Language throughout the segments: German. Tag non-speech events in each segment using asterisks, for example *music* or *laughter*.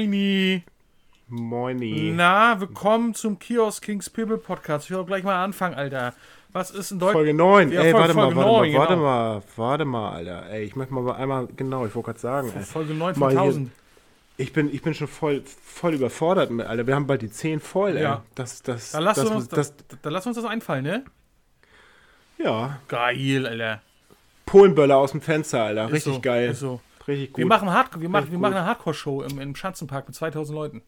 Moini. Moini. Na, willkommen zum Kiosk Kings People Podcast. Ich will gleich mal anfangen, Alter. Was ist in Deutschland? Folge 9. Ja, ey, Folge- warte mal, Folge warte 9, mal, warte genau. mal, warte mal, Alter. Ey, ich möchte mal einmal, genau, ich wollte gerade sagen, ey. Folge 9 Mal von hier- 1000. Ich bin, ich bin schon voll, voll überfordert, mit, Alter. Wir haben bald die 10 voll, ey. Ja. Das, das, Dann lass, das, uns, das, das, dann lass uns das einfallen, ne? ja. Geil, Alter. Polenböller aus dem Fenster, Alter. Ist Richtig so, geil. Ist so. Richtig gut. Wir machen, Hard wir machen, wir machen eine Hardcore-Show im, im Schanzenpark mit 2000 Leuten.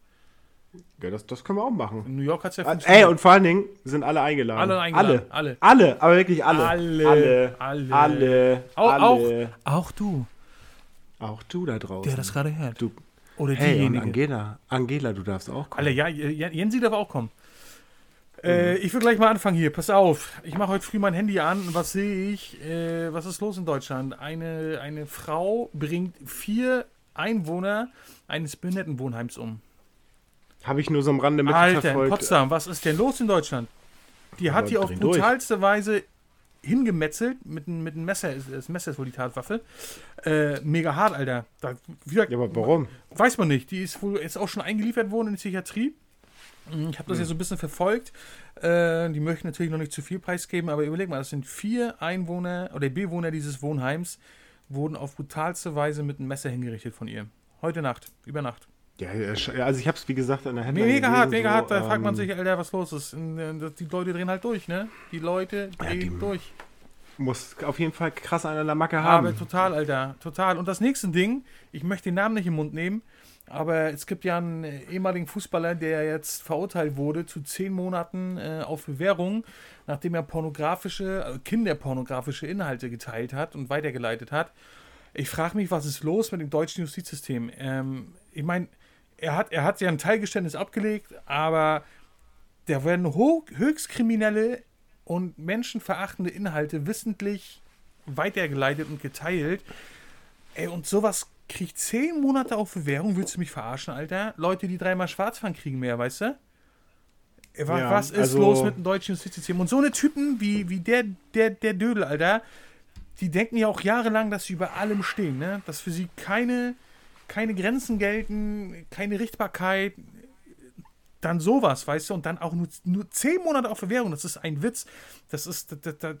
ja, das, das können wir auch machen. In New York hat es ja Ah, funktioniert. Ey, und vor allen Dingen sind alle eingeladen. Alle eingeladen, Alle. alle. Alle, aber wirklich alle. Alle, Alle. alle. Alle. Auch, alle. auch, auch du, Auch du da draußen. der das gerade hört. Du. Oder Hey, diejenige. Angela. Angela, du darfst auch kommen. Alle, ja, Jensi darf auch kommen. Äh, ich will gleich mal anfangen hier. Pass auf. Ich mache heute früh mein Handy an. und Was sehe ich? Äh, was ist los in Deutschland? Eine, eine Frau bringt vier Einwohner eines Behindertenwohnheims um. Habe ich nur so am Rande Alter, in mitverfolgt. Potsdam, was ist denn los in Deutschland? Die hat die auf drehen durch. brutalste Weise hingemetzelt mit, einem- mit einem Messer. Das Messer ist wohl die Tatwaffe. Äh, mega hart, Alter. Da, wie gesagt, Ja, aber warum? Weiß man nicht. Die ist wohl ist auch schon eingeliefert worden in die Psychiatrie. Hm, Ich habe das ja so ein bisschen verfolgt. Äh, die möchten natürlich noch nicht zu viel preisgeben, aber überleg mal, das sind vier Einwohner oder Bewohner dieses Wohnheims, wurden auf brutalste Weise mit einem Messer hingerichtet von ihr. Heute Nacht, über Nacht. Ja, ja, also ich habe es wie gesagt an der Headline Mega hart, mega so, hart. Da fragt man ähm, sich, Alter, was los ist. Äh, Die Leute drehen halt durch, ne? Die Leute drehen die- durch. Muss auf jeden Fall krass an der Macke Aber haben. total, Alter, total. Und das nächste Ding, ich möchte den Namen nicht im Mund nehmen, aber es gibt ja einen ehemaligen Fußballer, der jetzt verurteilt wurde zu zehn Monaten äh, auf Bewährung, nachdem er pornografische, also kinderpornografische Inhalte geteilt hat und weitergeleitet hat. Ich frage mich, was ist los mit dem deutschen Justizsystem? Ähm, ich meine, er hat, er hat ja ein Teilgeständnis abgelegt, aber da werden höchst kriminelle und menschenverachtende Inhalte wissentlich weitergeleitet und geteilt. Ey, und sowas kriegt zehn Monate auf Bewährung. Willst du mich verarschen, Alter? Leute, die dreimal schwarz fahren, kriegen mehr, weißt du? Ey, wa- Ja, was ist also- los mit dem deutschen Justizsystem? Und so eine Typen wie, wie der, der, der Dödel, Alter, die denken ja auch jahrelang, dass sie über allem stehen, ne? Dass für sie keine, keine Grenzen gelten, keine Richtbarkeit, dann sowas, weißt du, und dann auch nur, nur zehn Monate auf Bewährung, das ist ein Witz. Das ist, da, da,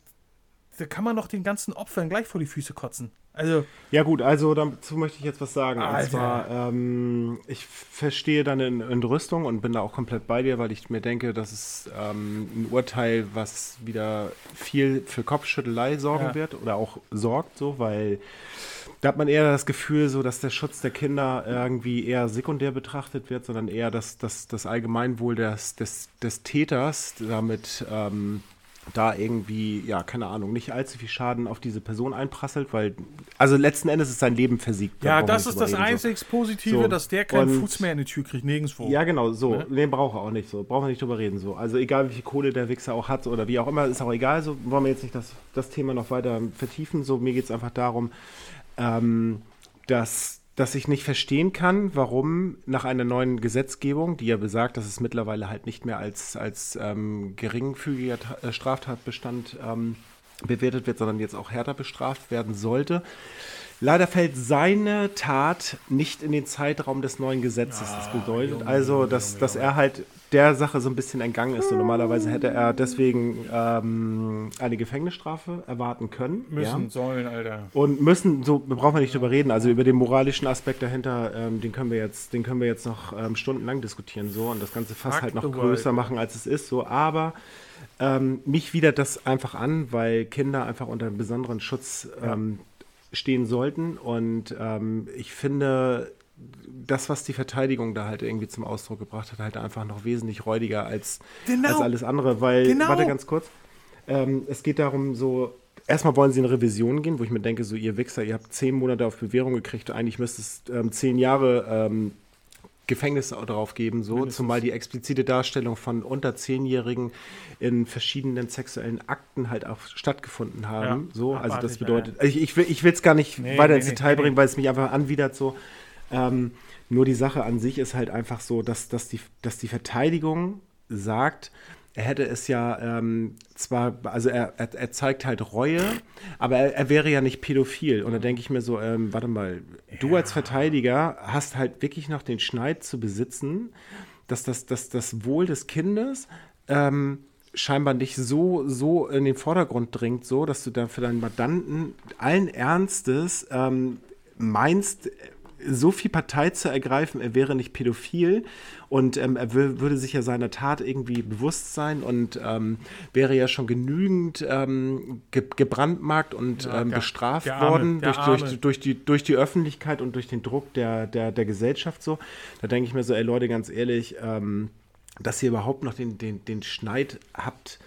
da, kann man doch den ganzen Opfern gleich vor die Füße kotzen. Also, Ja gut, also dazu möchte ich jetzt was sagen. Und Alter. zwar, ähm, ich verstehe deine Entrüstung und bin da auch komplett bei dir, weil ich mir denke, das ist ähm, ein Urteil, was wieder viel für Kopfschüttelei sorgen Ja. wird oder auch sorgt, so, weil da hat man eher das Gefühl, so, dass der Schutz der Kinder irgendwie eher sekundär betrachtet wird, sondern eher das, das, das Allgemeinwohl des, des, des Täters damit ähm, da irgendwie, ja, keine Ahnung, nicht allzu viel Schaden auf diese Person einprasselt, weil, also letzten Endes ist sein Leben versiegt. da ja, das ist das reden, so. einzig Positive, So, dass der keinen und- Fuß mehr in die Tür kriegt, nirgendwo. Ja, genau, so. Ne? Den braucht er auch nicht so. Brauchen wir nicht drüber reden. So. Also egal, wie viel Kohle der Wichser auch hat oder wie auch immer, ist auch egal. So wollen wir jetzt nicht das, das Thema noch weiter vertiefen. So, mir geht es einfach darum, ähm, dass, dass ich nicht verstehen kann, warum nach einer neuen Gesetzgebung, die ja besagt, dass es mittlerweile halt nicht mehr als, als ähm, geringfügiger Ta- äh, Straftatbestand ähm, bewertet wird, sondern jetzt auch härter bestraft werden sollte. Leider fällt seine Tat nicht in den Zeitraum des neuen Gesetzes. Das bedeutet also, dass, dass er halt der Sache so ein bisschen entgangen ist. Und normalerweise hätte er deswegen ähm, eine Gefängnisstrafe erwarten können. Müssen, Ja. sollen, Alter. Und müssen, so brauchen wir nicht drüber reden. Also über den moralischen Aspekt dahinter, ähm, den können wir jetzt, den können wir jetzt noch ähm, stundenlang diskutieren so und das Ganze fast Fuck halt noch größer world. machen, als es ist. So, aber ähm, mich widert das einfach an, weil Kinder einfach unter einem besonderen Schutz ähm, stehen sollten. Und ähm, ich finde, das, was die Verteidigung da halt irgendwie zum Ausdruck gebracht hat, halt einfach noch wesentlich räudiger als, Genau. als alles andere. Weil, Genau. warte ganz kurz, ähm, es geht darum, so, erstmal wollen sie in Revision gehen, wo ich mir denke, so, ihr Wichser, ihr habt zehn Monate auf Bewährung gekriegt, eigentlich müsste es ähm, zehn Jahre ähm, Gefängnis drauf geben, so, Mindestens. zumal die explizite Darstellung von unter Zehnjährigen in verschiedenen sexuellen Akten halt auch stattgefunden haben. Ja, so, also das bedeutet, ich, ich will es gar nicht Nee, weiter nee, ins nee, Detail nee, bringen, nee. weil es mich einfach anwidert so. Ähm, nur die Sache an sich ist halt einfach so, dass, dass, die, dass die Verteidigung sagt, er hätte es ja ähm, zwar, also er, er, er, zeigt halt Reue, aber er, er, wäre ja nicht pädophil. Und da denke ich mir so, ähm, warte mal, ja. du als Verteidiger hast halt wirklich noch den Schneid zu besitzen, dass das, dass das Wohl des Kindes ähm, scheinbar nicht so, so in den Vordergrund dringt, so, dass du dann für deinen Mandanten allen Ernstes ähm, meinst, so viel Partei zu ergreifen, er wäre nicht pädophil und ähm, er würde sich ja seiner Tat irgendwie bewusst sein und ähm, wäre ja schon genügend ähm, ge gebrandmarkt und ja, ähm, der, bestraft der Arme, worden durch, durch, durch, die, durch die Öffentlichkeit und durch den Druck der, der, der Gesellschaft so. Da denke ich mir so, ey Leute, ganz ehrlich, ähm, dass ihr überhaupt noch den, den, den Schneid habt,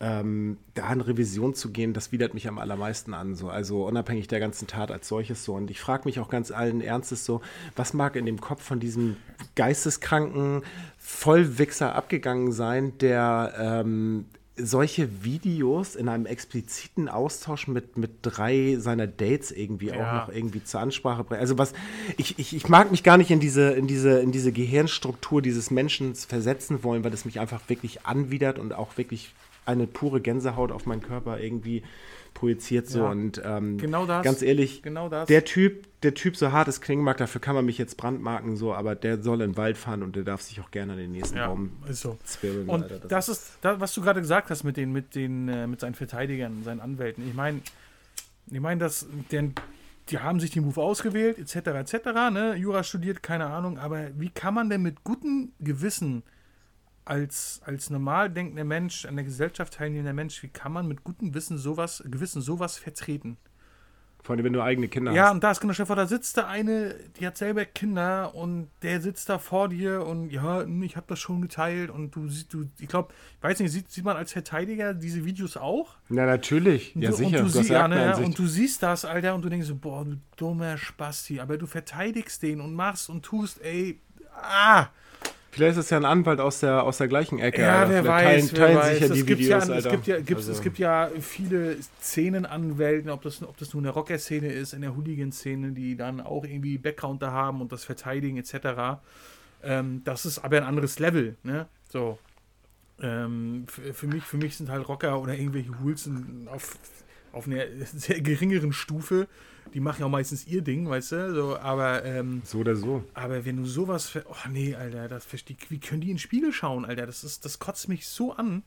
ähm, da in Revision zu gehen, das widert mich am allermeisten an. So. Also unabhängig der ganzen Tat als solches so. Und ich frage mich auch ganz allen Ernstes so, was mag in dem Kopf von diesem geisteskranken Vollwichser abgegangen sein, der ähm, solche Videos in einem expliziten Austausch mit, mit drei seiner Dates irgendwie ja. auch noch irgendwie zur Ansprache bringt. Also was, ich, ich, ich mag mich gar nicht in diese, in diese, in diese Gehirnstruktur dieses Menschen versetzen wollen, weil es mich einfach wirklich anwidert und auch wirklich eine pure Gänsehaut auf meinen Körper irgendwie projiziert so ja, und ähm, genau das, ganz ehrlich, genau das. der Typ, der Typ so hart es klingen mag, dafür kann man mich jetzt brandmarken so, aber der soll in den Wald fahren und der darf sich auch gerne an den nächsten ja, Baum ist so. Zwirbeln, und Alter, das, das ist, das, was du gerade gesagt hast mit den, mit den, äh, mit seinen Verteidigern, seinen Anwälten. Ich meine, ich meine, dass denn die haben sich den Move ausgewählt, etc., etc., ne? Jura studiert, keine Ahnung, aber wie kann man denn mit gutem Gewissen als, als normal denkender Mensch, an der Gesellschaft teilnehmender Mensch, wie kann man mit gutem Wissen sowas, Gewissen sowas vertreten? Vor allem, wenn du eigene Kinder ja, hast. Ja, und da ist genau vor, da sitzt da eine, die hat selber Kinder und der sitzt da vor dir und ja, hm, ich habe das schon geteilt und du siehst, du, ich glaube, ich weiß nicht, sieht, sieht man als Verteidiger diese Videos auch? Ja, natürlich. Ja, du, sicher. Und du, sie, ja, ne, und du siehst das, Alter, und du denkst so, boah, du dummer Spasti, aber du verteidigst den und machst und tust, ey, ah, Vielleicht ist es ja ein Anwalt aus der, aus der gleichen Ecke. Ja, wer weiß, teilen, wer teilen weiß. sich ja die Videos, ja, es, gibt ja, also. es gibt ja viele Szenenanwälte, ob das, ob das nur eine Rocker-Szene ist, in der Hooligan-Szene, die dann auch irgendwie Background da haben und das verteidigen etc. Ähm, das ist aber ein anderes Level, ne? So. Ähm, für, für, mich, für mich sind halt Rocker oder irgendwelche Hools auf, auf einer *laughs* sehr geringeren Stufe die machen ja auch meistens ihr Ding, weißt du? So, aber, ähm, so oder so. Aber wenn du sowas. Oh nee, Alter, das verstehe Wie können die in den Spiegel schauen, Alter? Das, ist, das kotzt mich so an.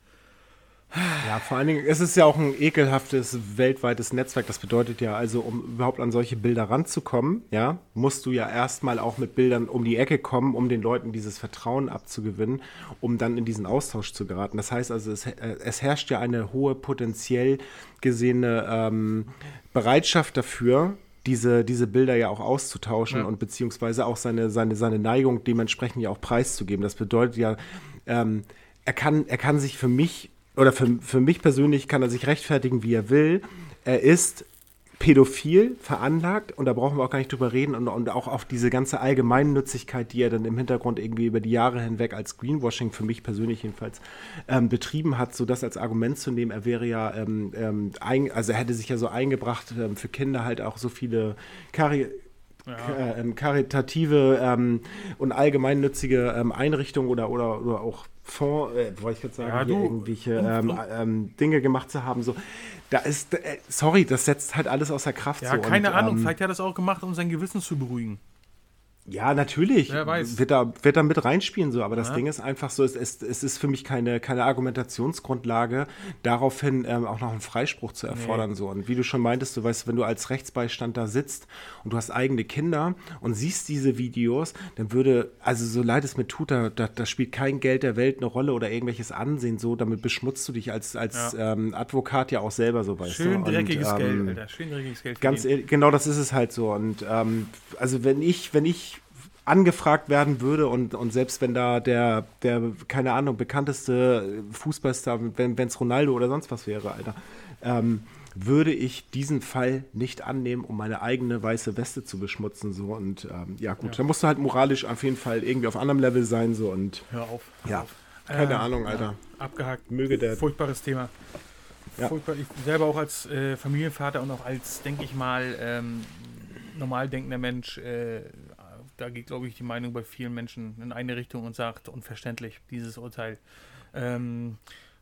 Ja, vor allen Dingen, es ist ja auch ein ekelhaftes weltweites Netzwerk. Das bedeutet ja also, um überhaupt an solche Bilder ranzukommen, ja, musst du ja erstmal auch mit Bildern um die Ecke kommen, um den Leuten dieses Vertrauen abzugewinnen, um dann in diesen Austausch zu geraten. Das heißt also, es, äh, es herrscht ja eine hohe potenziell gesehene ähm, Bereitschaft dafür, diese, diese Bilder ja auch auszutauschen ja. und beziehungsweise auch seine, seine, seine Neigung dementsprechend ja auch preiszugeben. Das bedeutet ja, ähm, er, kann, er kann sich für mich oder für, für mich persönlich kann er sich rechtfertigen, wie er will. Er ist pädophil veranlagt und da brauchen wir auch gar nicht drüber reden und, und auch auf diese ganze Allgemeinnützigkeit, die er dann im Hintergrund irgendwie über die Jahre hinweg als Greenwashing für mich persönlich jedenfalls ähm, betrieben hat, so das als Argument zu nehmen, er wäre ja, ähm, ähm, ein, also er hätte sich ja so eingebracht, ähm, für Kinder halt auch so viele Karriere ja. Ähm, karitative ähm, und allgemeinnützige ähm, Einrichtungen oder, oder, oder auch Fonds, äh, wollte ich jetzt sagen, ja, du, irgendwelche ähm, ähm, Dinge gemacht zu haben. So, da ist, äh, sorry, das setzt halt alles außer Kraft. Ja, so. keine und, Ahnung, ähm, vielleicht hat er das auch gemacht, um sein Gewissen zu beruhigen. Ja, natürlich. Wer weiß. Wird da, wird da mit reinspielen, so. Aber das Ding ist einfach so, es, es, es ist für mich keine, keine Argumentationsgrundlage, daraufhin ähm, auch noch einen Freispruch zu erfordern, nee. so. Und wie du schon meintest, du weißt, wenn du als Rechtsbeistand da sitzt und du hast eigene Kinder und siehst diese Videos, dann würde, also so leid es mir tut, da, da, da spielt kein Geld der Welt eine Rolle oder irgendwelches Ansehen, so. Damit beschmutzt du dich als, als ja. Ähm, Advokat ja auch selber, so weißt Schön du. dreckiges und, ähm, Geld, Alter. Schön dreckiges Geld. Ganz genau das ist es halt so. Und ähm, also wenn ich, wenn ich angefragt werden würde und, und selbst wenn da der, der, keine Ahnung, bekannteste Fußballstar, wenn es Ronaldo oder sonst was wäre, Alter, ähm, würde ich diesen Fall nicht annehmen, um meine eigene weiße Weste zu beschmutzen. So und ähm, ja, gut, ja. da musst du halt moralisch auf jeden Fall irgendwie auf anderem Level sein. So und hör auf. Hör ja, auf. keine äh, Ahnung, Alter. Ja, abgehakt. Möge der. Furchtbares Thema. Ja. Furchtbar. Ich selber auch als äh, Familienvater und auch als, denke ich mal, ähm, normal denkender Mensch äh, da geht, glaube ich, die Meinung bei vielen Menschen in eine Richtung und sagt, unverständlich, dieses Urteil. Ähm,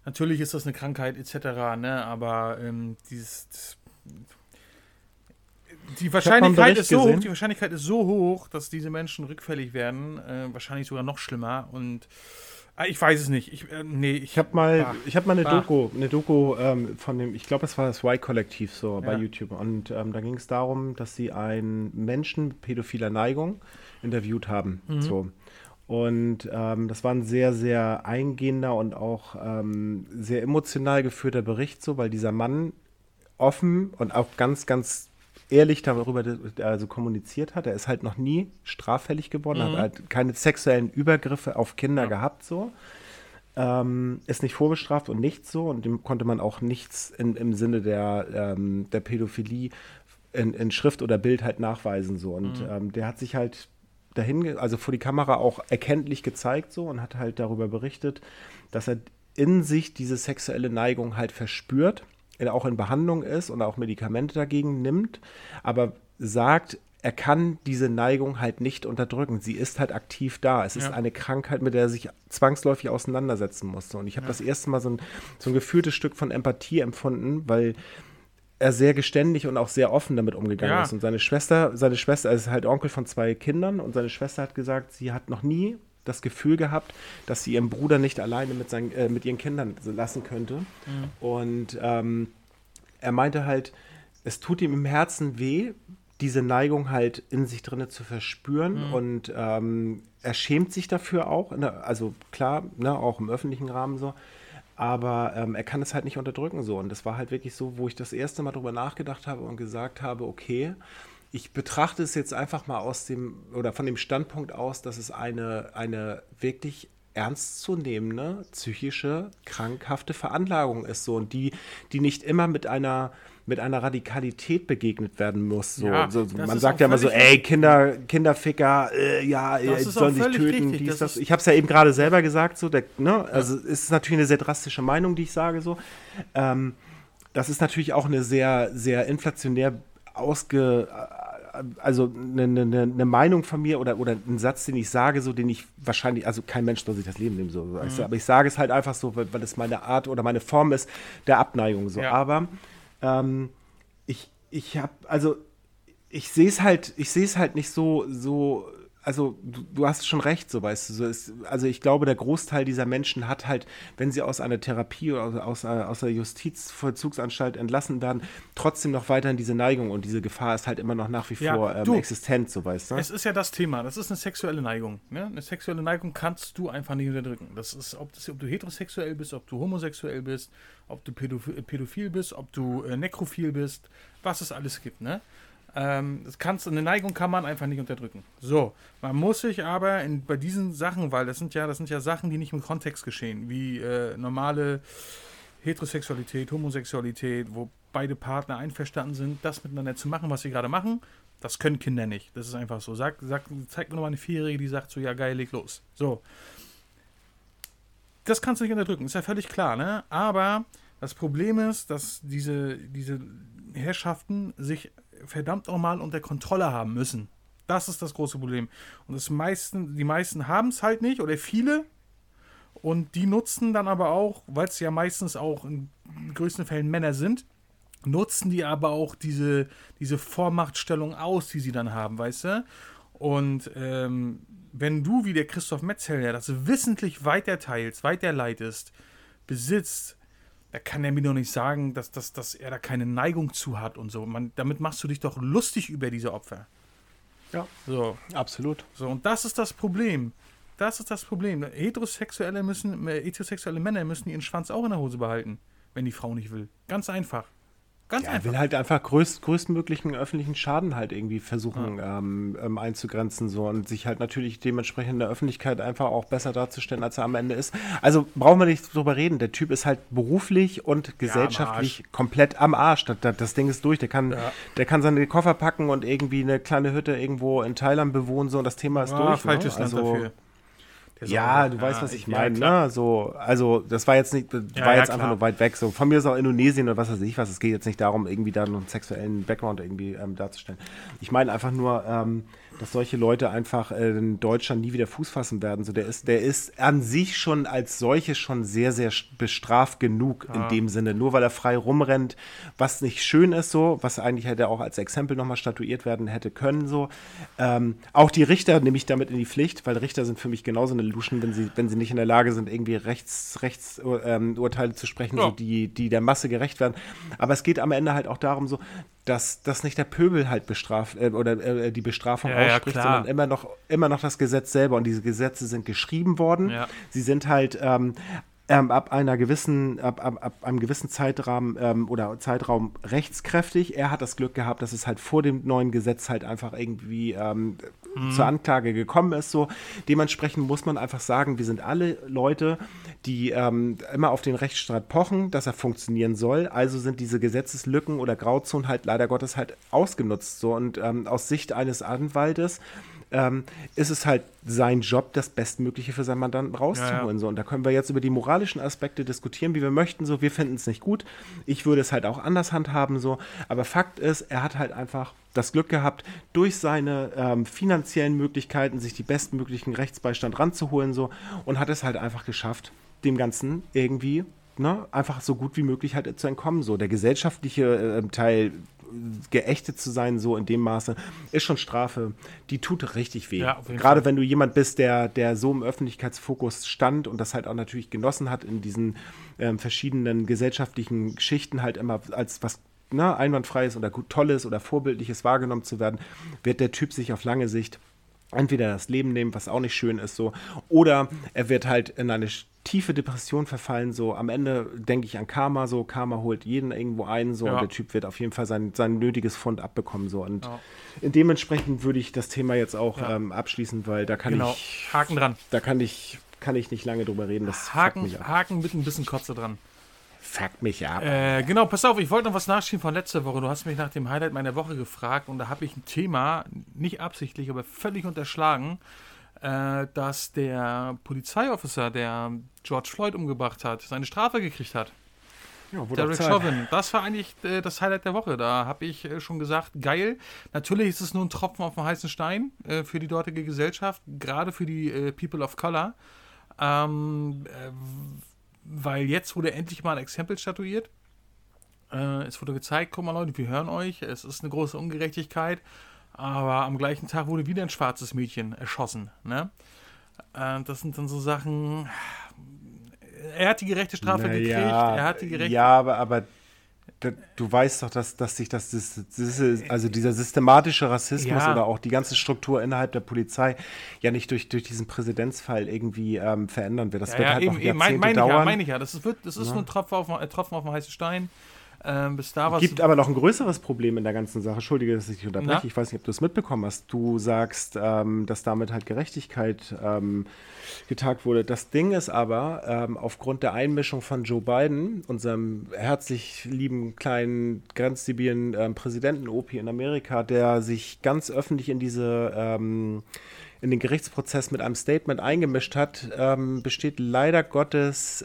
Natürlich ist das eine Krankheit etc., ne? aber ähm, dieses, die Wahrscheinlichkeit ist so hoch, die Wahrscheinlichkeit ist so hoch, dass diese Menschen rückfällig werden, äh, wahrscheinlich sogar noch schlimmer und äh, ich weiß es nicht. Ich, äh, nee, ich, ich habe mal, ich habe mal eine bah. Doku, eine Doku ähm, von dem, ich glaube, es war das Y-Kollektiv so ja. bei YouTube und ähm, da ging es darum, dass sie einen Menschen mit pädophiler Neigung interviewt haben. Mhm. So. Und ähm, das war ein sehr, sehr eingehender und auch ähm, sehr emotional geführter Bericht, so, weil dieser Mann offen und auch ganz, ganz ehrlich darüber also kommuniziert hat. Er ist halt noch nie straffällig geworden, mhm. hat halt keine sexuellen Übergriffe auf Kinder ja. gehabt, so. Ähm, ist nicht vorbestraft und nichts so und dem konnte man auch nichts in, im Sinne der, ähm, der Pädophilie in, in, Schrift oder Bild halt nachweisen so und mhm. ähm, der hat sich halt dahin, also vor die Kamera auch erkenntlich gezeigt so und hat halt darüber berichtet, dass er in sich diese sexuelle Neigung halt verspürt, auch in Behandlung ist und auch Medikamente dagegen nimmt, aber sagt, er kann diese Neigung halt nicht unterdrücken. Sie ist halt aktiv da. Es ist eine Krankheit, mit der er sich zwangsläufig auseinandersetzen musste. Und ich habe ja. das erste Mal so ein, so ein gefühltes Stück von Empathie empfunden, weil er sehr geständig und auch sehr offen damit umgegangen ja. ist. Und seine Schwester, seine Schwester, er ist halt Onkel von zwei Kindern und seine Schwester hat gesagt, sie hat noch nie das Gefühl gehabt, dass sie ihren Bruder nicht alleine mit, seinen, äh, mit ihren Kindern lassen könnte. Mhm. Und ähm, er meinte halt, es tut ihm im Herzen weh, diese Neigung halt in sich drinne zu verspüren mhm. und ähm, er schämt sich dafür auch, der, also klar, ne, auch im öffentlichen Rahmen so, aber ähm, er kann es halt nicht unterdrücken so. Und das war halt wirklich so, wo ich das erste Mal drüber nachgedacht habe und gesagt habe, okay, ich betrachte es jetzt einfach mal aus dem oder von dem Standpunkt aus, dass es eine, eine wirklich ernstzunehmende psychische, krankhafte Veranlagung ist so und die, die nicht immer mit einer mit einer Radikalität begegnet werden muss. So. Ja, so, man sagt ja immer so, ey, Kinder, Kinderficker, äh, ja, die sollen sich töten. Richtig, dies, das ich habe es ja eben gerade selber gesagt, so, der, ne? also es ist natürlich eine sehr drastische Meinung, die ich sage so. Ähm, das ist natürlich auch eine sehr, sehr inflationär ausge also eine, eine, eine, Meinung von mir oder, oder ein Satz, den ich sage, so den ich wahrscheinlich, also kein Mensch soll sich das Leben nehmen, so, mhm. aber ich sage es halt einfach so, weil, weil es meine Art oder meine Form ist der Abneigung so. Ja. Aber ähm, ich, ich habe, also ich sehe es halt, ich sehe es halt nicht so, so also du, du, hast schon recht, so weißt du. So ist, also ich glaube, der Großteil dieser Menschen hat halt, wenn sie aus einer Therapie oder aus, aus der Justizvollzugsanstalt entlassen werden, trotzdem noch weiterhin diese Neigung und diese Gefahr ist halt immer noch nach wie ja, vor ähm, du, existent, so weißt du. Es ist ja das Thema, das ist eine sexuelle Neigung. Ne? Eine sexuelle Neigung kannst du einfach nicht unterdrücken. Das ist, ob, das, ob du heterosexuell bist, ob du homosexuell bist, ob du pädophil bist, ob du äh, nekrophil bist, was es alles gibt, ne? Ähm, das kannst, eine Neigung kann man einfach nicht unterdrücken. So, man muss sich aber in, bei diesen Sachen, weil das sind ja, das sind ja Sachen, die nicht im Kontext geschehen, wie äh, normale Heterosexualität, Homosexualität, wo beide Partner einverstanden sind, das miteinander zu machen, was sie gerade machen, das können Kinder nicht. Das ist einfach so. Sag, sag, zeig mir nochmal eine Vierjährige, die sagt so, ja geil, leg los. So. Das kannst du nicht unterdrücken, ist ja völlig klar, ne? Aber das Problem ist, dass diese, diese Herrschaften sich verdammt nochmal unter Kontrolle haben müssen. Das ist das große Problem. Und das meisten, die meisten haben es halt nicht oder viele. Und die nutzen dann aber auch, weil es ja meistens auch in größten Fällen Männer sind, nutzen die aber auch diese, diese Vormachtstellung aus, die sie dann haben, weißt du? Und ähm, wenn du wie der Christoph Metzelder das wissentlich weiterteilst, weiterleitest, besitzt, da kann er mir doch nicht sagen, dass, dass, dass er da keine Neigung zu hat und so. Man, damit machst du dich doch lustig über diese Opfer. Ja. So. Absolut. So, und das ist das Problem. Das ist das Problem. Heterosexuelle müssen, äh, heterosexuelle Männer müssen ihren Schwanz auch in der Hose behalten, wenn die Frau nicht will. Ganz einfach. Ganz ja, einfach. will halt einfach größt, größtmöglichen öffentlichen Schaden halt irgendwie versuchen ja. ähm, ähm, einzugrenzen so und sich halt natürlich dementsprechend in der Öffentlichkeit einfach auch besser darzustellen, als er am Ende ist. Also brauchen wir nicht drüber reden. Der Typ ist halt beruflich und gesellschaftlich ja, am komplett am Arsch. Das, das, Ding ist durch. Der kann, der kann seine Koffer packen und irgendwie eine kleine Hütte irgendwo in Thailand bewohnen so und das Thema ist durch. Falsches ne? Land also, dafür ja, du weißt, was ich meine, ne? So, also das war jetzt nicht, das ja, war jetzt einfach nur weit weg. So, von mir ist auch Indonesien oder was weiß ich was. Es geht jetzt nicht darum, irgendwie da einen sexuellen Background irgendwie ähm, darzustellen. Ich meine einfach nur, ähm, dass solche Leute einfach äh, in Deutschland nie wieder Fuß fassen werden. So, der ist, der ist an sich schon als solches schon sehr, sehr bestraft genug ah. in dem Sinne. Nur weil er frei rumrennt, was nicht schön ist, so, was eigentlich hätte auch als Exempel nochmal statuiert werden hätte können, so. Ähm, auch die Richter nehme ich damit in die Pflicht, weil Richter sind für mich genauso eine Luschen, wenn sie, wenn sie nicht in der Lage sind, irgendwie Rechts, Rechtsurteile ähm, zu sprechen, ja. so, die, die der Masse gerecht werden. Aber es geht am Ende halt auch darum, so, dass, dass nicht der Pöbel halt bestraft äh, oder äh, die Bestrafung ja, ausspricht, ja, sondern immer noch, immer noch das Gesetz selber. Und diese Gesetze sind geschrieben worden. Ja. Sie sind halt ähm, ähm, ab einer gewissen, ab, ab, ab einem gewissen Zeitraum ähm, oder Zeitraum rechtskräftig. Er hat das Glück gehabt, dass es halt vor dem neuen Gesetz halt einfach irgendwie ähm, mhm. zur Anklage gekommen ist. So dementsprechend muss man einfach sagen, wir sind alle Leute, die ähm, immer auf den Rechtsstaat pochen, dass er funktionieren soll. Also sind diese Gesetzeslücken oder Grauzonen halt leider Gottes halt ausgenutzt. So und ähm, aus Sicht eines Anwaltes ähm, ist es halt sein Job, das Bestmögliche für seinen Mandanten rauszuholen. Ja, ja. So. Und da können wir jetzt über die moralischen Aspekte diskutieren, wie wir möchten. So, wir finden es nicht gut. Ich würde es halt auch anders handhaben. So. Aber Fakt ist, er hat halt einfach das Glück gehabt, durch seine ähm, finanziellen Möglichkeiten sich die bestmöglichen Rechtsbeistand ranzuholen. So, und hat es halt einfach geschafft, dem Ganzen irgendwie Ne, einfach so gut wie möglich halt zu entkommen. So der gesellschaftliche äh, Teil geächtet zu sein, so in dem Maße, ist schon Strafe. Die tut richtig weh. Ja, Gerade Fall. wenn du jemand bist, der, der so im Öffentlichkeitsfokus stand und das halt auch natürlich genossen hat, in diesen ähm, verschiedenen gesellschaftlichen Schichten halt immer als was ne, einwandfreies oder gut tolles oder vorbildliches wahrgenommen zu werden, wird der Typ sich auf lange Sicht entweder das Leben nehmen, was auch nicht schön ist, so, oder er wird halt in eine tiefe Depression verfallen. So am Ende denke ich an Karma. So Karma holt jeden irgendwo ein. So ja. und der Typ wird auf jeden Fall sein, sein nötiges Fund abbekommen. So und ja. dementsprechend würde ich das Thema jetzt auch ja. ähm, abschließen, weil da kann genau. ich Haken dran. Da kann ich kann ich nicht lange drüber reden. Das Haken, Haken mit ein bisschen Kotze dran. Fuck mich ab. Äh, genau, pass auf, ich wollte noch was nachschieben von letzter Woche. Du hast mich nach dem Highlight meiner Woche gefragt und da habe ich ein Thema, nicht absichtlich, aber völlig unterschlagen äh, dass der Polizeiofficer, der George Floyd umgebracht hat, seine Strafe gekriegt hat. Ja, Derek Chauvin. Das war eigentlich äh, das Highlight der Woche. Da habe ich äh, schon gesagt, geil. Natürlich ist es nur ein Tropfen auf dem heißen Stein äh, für die dortige Gesellschaft, gerade für die äh, People of Color. Ähm, äh, weil jetzt wurde endlich mal ein Exempel statuiert. es wurde gezeigt, guck mal Leute, wir hören euch, es ist eine große Ungerechtigkeit. Aber am gleichen Tag wurde wieder ein schwarzes Mädchen erschossen. Ne? Äh, das sind dann so Sachen. Er hat die gerechte Strafe naja, gekriegt. Er hat die gerechte. Ja, aber, aber du weißt doch, dass, dass sich das, das, das, also dieser systematische Rassismus ja. oder auch die ganze Struktur innerhalb der Polizei ja nicht durch, durch diesen Präzedenzfall irgendwie ähm, verändern wird. Das ja, wird ja, halt eben, noch Jahrzehnte eben, mein, mein dauern. Ich ja, meine ich ja. Das ist, wird, das ist nur ein Tropfen auf, Tropfen auf dem heißen Stein. Ähm, bis da was. Gibt aber noch ein größeres Problem in der ganzen Sache. Entschuldige, dass ich dich unterbreche. Na? Ich weiß nicht, ob du es mitbekommen hast. Du sagst, ähm, dass damit halt Gerechtigkeit ähm, getagt wurde. Das Ding ist aber, ähm, aufgrund der Einmischung von Joe Biden, unserem herzlich lieben kleinen grenzdebilen ähm, Präsidenten Opi in Amerika, der sich ganz öffentlich in diese ähm, in den Gerichtsprozess mit einem Statement eingemischt hat, besteht leider Gottes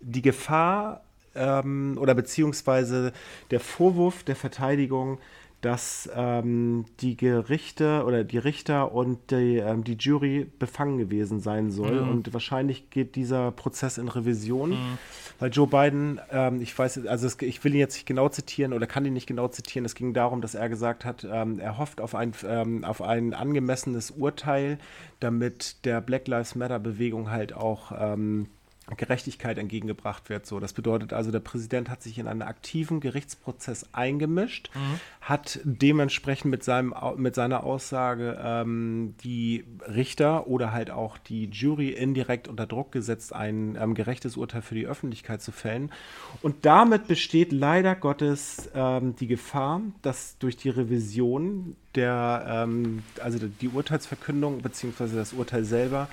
die Gefahr, ähm, oder beziehungsweise der Vorwurf der Verteidigung, dass ähm, die Gerichte oder die Richter und die, ähm, die Jury befangen gewesen sein soll. Mhm. Und wahrscheinlich geht dieser Prozess in Revision, mhm. weil Joe Biden, ähm, ich weiß, also es, ich will ihn jetzt nicht genau zitieren oder kann ihn nicht genau zitieren. Es ging darum, dass er gesagt hat, ähm, er hofft auf ein, ähm, auf ein angemessenes Urteil, damit der Black Lives Matter Bewegung halt auch ähm, Gerechtigkeit entgegengebracht wird. So, das bedeutet also, der Präsident hat sich in einen aktiven Gerichtsprozess eingemischt, mhm. hat dementsprechend mit, seinem, mit seiner Aussage ähm, die Richter oder halt auch die Jury indirekt unter Druck gesetzt, ein ähm, gerechtes Urteil für die Öffentlichkeit zu fällen. Und damit besteht leider Gottes ähm, die Gefahr, dass durch die Revision der, ähm, also die Urteilsverkündung bzw. das Urteil selber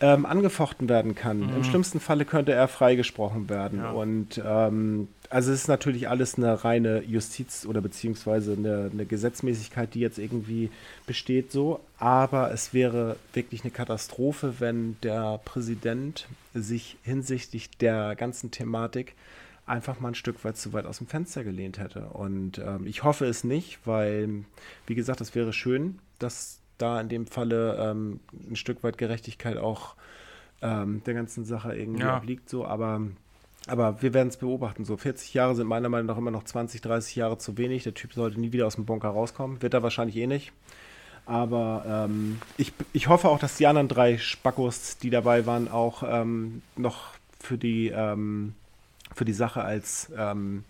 ähm, angefochten werden kann. Mhm. Im schlimmsten Falle könnte er freigesprochen werden. Ja. Und ähm, also es ist natürlich alles eine reine Justiz oder beziehungsweise eine, eine, Gesetzmäßigkeit, die jetzt irgendwie besteht so. Aber es wäre wirklich eine Katastrophe, wenn der Präsident sich hinsichtlich der ganzen Thematik einfach mal ein Stück weit zu weit aus dem Fenster gelehnt hätte. Und ähm, ich hoffe es nicht, weil, wie gesagt, es wäre schön, dass da in dem Falle ähm, ein Stück weit Gerechtigkeit auch ähm, der ganzen Sache irgendwie ja. obliegt. So, aber, aber wir werden es beobachten. So 40 Jahre sind meiner Meinung nach immer noch 20, 30 Jahre zu wenig. Der Typ sollte nie wieder aus dem Bunker rauskommen. Wird er wahrscheinlich eh nicht. Aber ähm, ich, ich hoffe auch, dass die anderen drei Spackos, die dabei waren, auch ähm, noch für die, ähm, für die Sache als, ähm,